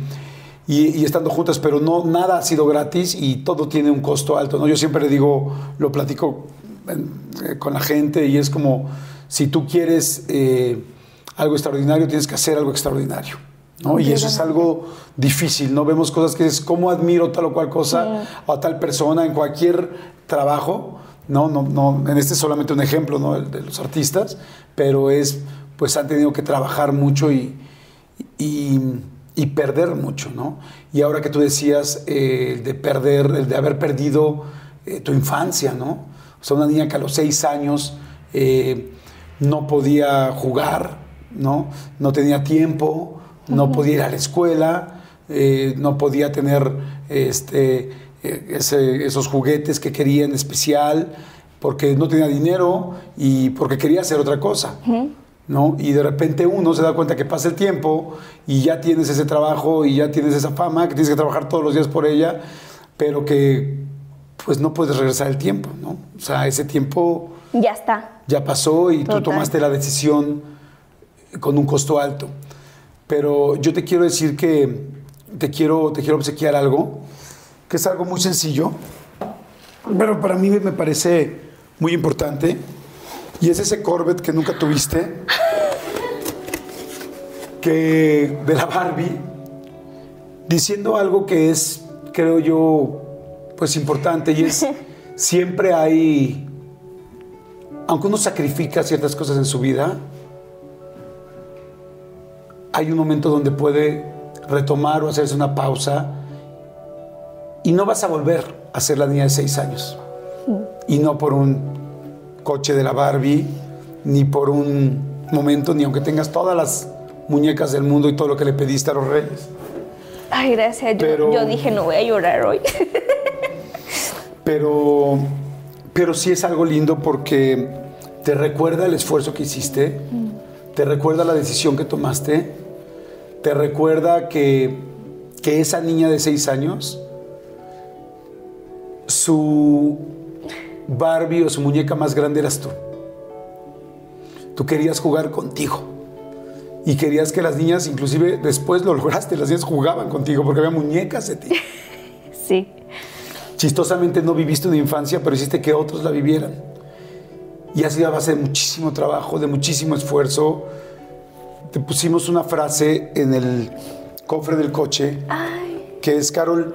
y, y estando juntas, pero no, nada ha sido gratis y todo tiene un costo alto, ¿no? Yo siempre le digo, lo platico eh, con la gente y es como, si tú quieres eh, algo extraordinario, tienes que hacer algo extraordinario, ¿no? Y eso es algo difícil, ¿no? Vemos cosas que es, ¿cómo admiro tal o cual cosa a tal persona en cualquier trabajo? No, no, no, en este es solamente un ejemplo, ¿no? El de los artistas, pero es, pues han tenido que trabajar mucho y, y, y perder mucho, ¿no? Y ahora que tú decías eh, el de perder, el de haber perdido eh, tu infancia, ¿no? O sea, una niña que a los seis años eh, no podía jugar, ¿no? No tenía tiempo, no podía ir a la escuela, eh, no podía tener este, eh, ese- esos juguetes que quería en especial, porque no tenía dinero y porque quería hacer otra cosa. ¿no? Y de repente uno se da cuenta que pasa el tiempo y ya tienes ese trabajo y ya tienes esa fama, que tienes que trabajar todos los días por ella, pero que pues no puedes regresar el tiempo, ¿no? O sea, ese tiempo ya está. ya pasó y tú tomaste la decisión con un costo alto. Pero yo te quiero decir que te quiero, te quiero obsequiar algo, que es algo muy sencillo, pero para mí me parece muy importante. Y es ese Corvette que nunca tuviste, que de la Barbie, diciendo algo que es, creo yo, pues importante y es siempre hay, aunque uno sacrifica ciertas cosas en su vida, hay un momento donde puede retomar o hacerse una pausa y no vas a volver a ser la niña de seis años. Y no por un coche de la Barbie, ni por un momento, ni aunque tengas todas las muñecas del mundo y todo lo que le pediste a los reyes. Ay, gracias. Yo, Pero- yo dije, no voy a llorar hoy. Pero, pero sí es algo lindo porque te recuerda el esfuerzo que hiciste, te recuerda la decisión que tomaste, te recuerda que, que esa niña de seis años, su, Barbie o su muñeca más grande eras tú. Tú querías jugar contigo. Y querías que las niñas, inclusive después lo lograste, las niñas jugaban contigo porque había muñecas de ti. Sí. Chistosamente no viviste una infancia, pero hiciste que otros la vivieran. Y ha sido a base de muchísimo trabajo, de muchísimo esfuerzo. Te pusimos una frase en el cofre del coche que es, Carol,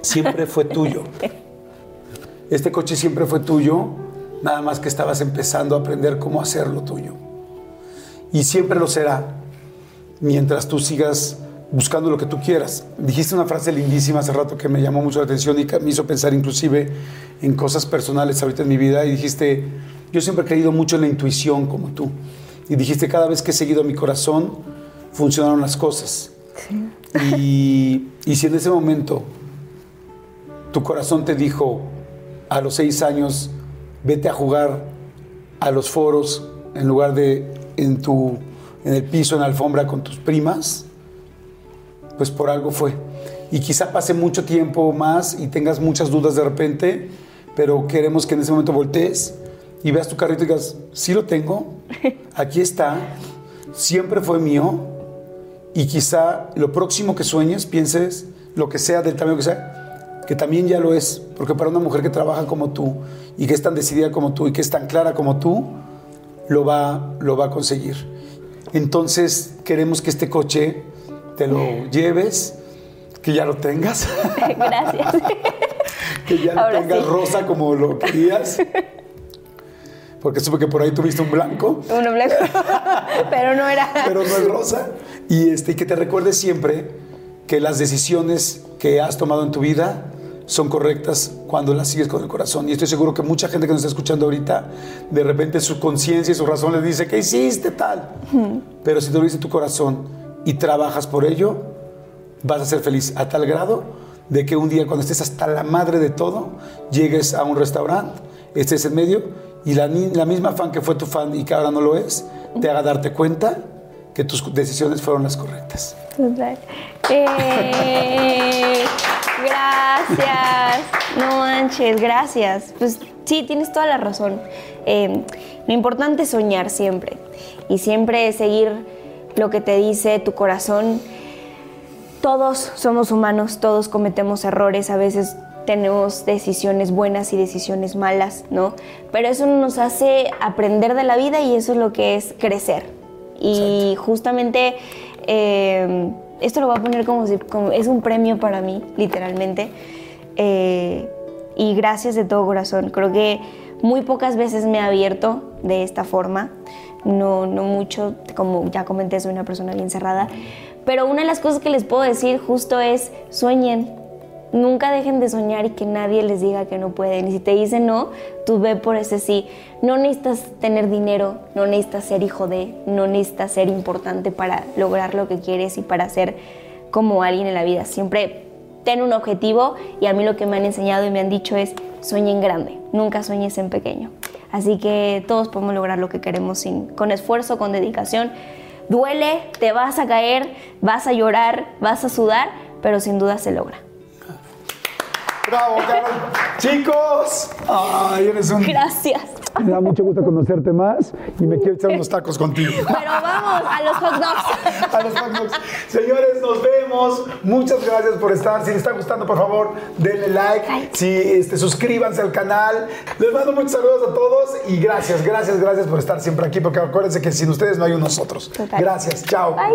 siempre fue tuyo. Este coche siempre fue tuyo, nada más que estabas empezando a aprender cómo hacerlo tuyo. Y siempre lo será, mientras tú sigas buscando lo que tú quieras. Dijiste una frase lindísima hace rato que me llamó mucho la atención y que me hizo pensar inclusive en cosas personales ahorita en mi vida y dijiste, yo siempre he creído mucho en la intuición como tú. Y dijiste, cada vez que he seguido mi corazón, funcionaron las cosas. Y, y si en ese momento tu corazón te dijo a los seis años, vete a jugar a los foros en lugar de en, tu, en el piso, en la alfombra con tus primas, pues por algo fue. Y quizá pase mucho tiempo más y tengas muchas dudas de repente, pero queremos que en ese momento voltees y veas tu carrito y digas, sí lo tengo, aquí está, siempre fue mío, y quizá lo próximo que sueñes, pienses lo que sea, del tamaño que sea, que también ya lo es, porque para una mujer que trabaja como tú y que es tan decidida como tú y que es tan clara como tú, lo va, lo va a conseguir. Entonces queremos que este coche te lo lleves, que ya lo tengas. Gracias. que ya lo Ahora tengas sí. rosa como lo querías. Porque supe que por ahí tuviste un blanco, Uno blanco. Pero no era. pero no es rosa. Y este, y que te recuerdes siempre que las decisiones que has tomado en tu vida son correctas cuando las sigues con el corazón. Y estoy seguro que mucha gente que nos está escuchando ahorita, de repente su conciencia y su razón les dice, ¿qué hiciste tal? Pero si te lo dice tu corazón y trabajas por ello, vas a ser feliz a tal grado de que un día cuando estés hasta la madre de todo, llegues a un restaurante, estés en medio y la, la misma fan que fue tu fan y que ahora no lo es, te haga darte cuenta que tus decisiones fueron las correctas. Total. Eh, gracias. No manches, gracias. Pues sí, tienes toda la razón. Eh, lo importante es soñar siempre. Y siempre seguir lo que te dice tu corazón. Todos somos humanos, todos cometemos errores, a veces tenemos decisiones buenas y decisiones malas, ¿no? Pero eso nos hace aprender de la vida y eso es lo que es crecer. Y justamente eh, esto lo voy a poner como si como- es un premio para mí, literalmente. Eh, y gracias de todo corazón. Creo que muy pocas veces me he abierto de esta forma. No, no mucho, como ya comenté, soy una persona bien cerrada. Pero una de las cosas que les puedo decir justo es sueñen. Nunca dejen de soñar y que nadie les diga que no pueden. Y si te dicen no, tú ve por ese sí. No necesitas tener dinero, no necesitas ser hijo de, no necesitas ser importante para lograr lo que quieres y para ser como alguien en la vida. Siempre ten un objetivo y a mí lo que me han enseñado y me han dicho es sueñen grande, nunca sueñes en pequeño. Así que todos podemos lograr lo que queremos sin, con esfuerzo, con dedicación. Duele, te vas a caer, vas a llorar, vas a sudar, pero sin duda se logra. ¡Bravo, Carol! ¡Chicos! ¡Ay, eres un... Gracias. Me da mucho gusto conocerte más y me quiero echar unos tacos contigo. Pero vamos a los hot dogs. A los hot dogs. Señores, nos vemos. Muchas gracias por estar. Si les está gustando, por favor, denle like. Si este, suscríbanse al canal. Les mando muchos saludos a todos y gracias, gracias, gracias por estar siempre aquí, porque acuérdense que sin ustedes no hay un nosotros. Total. Gracias, chao. Bye.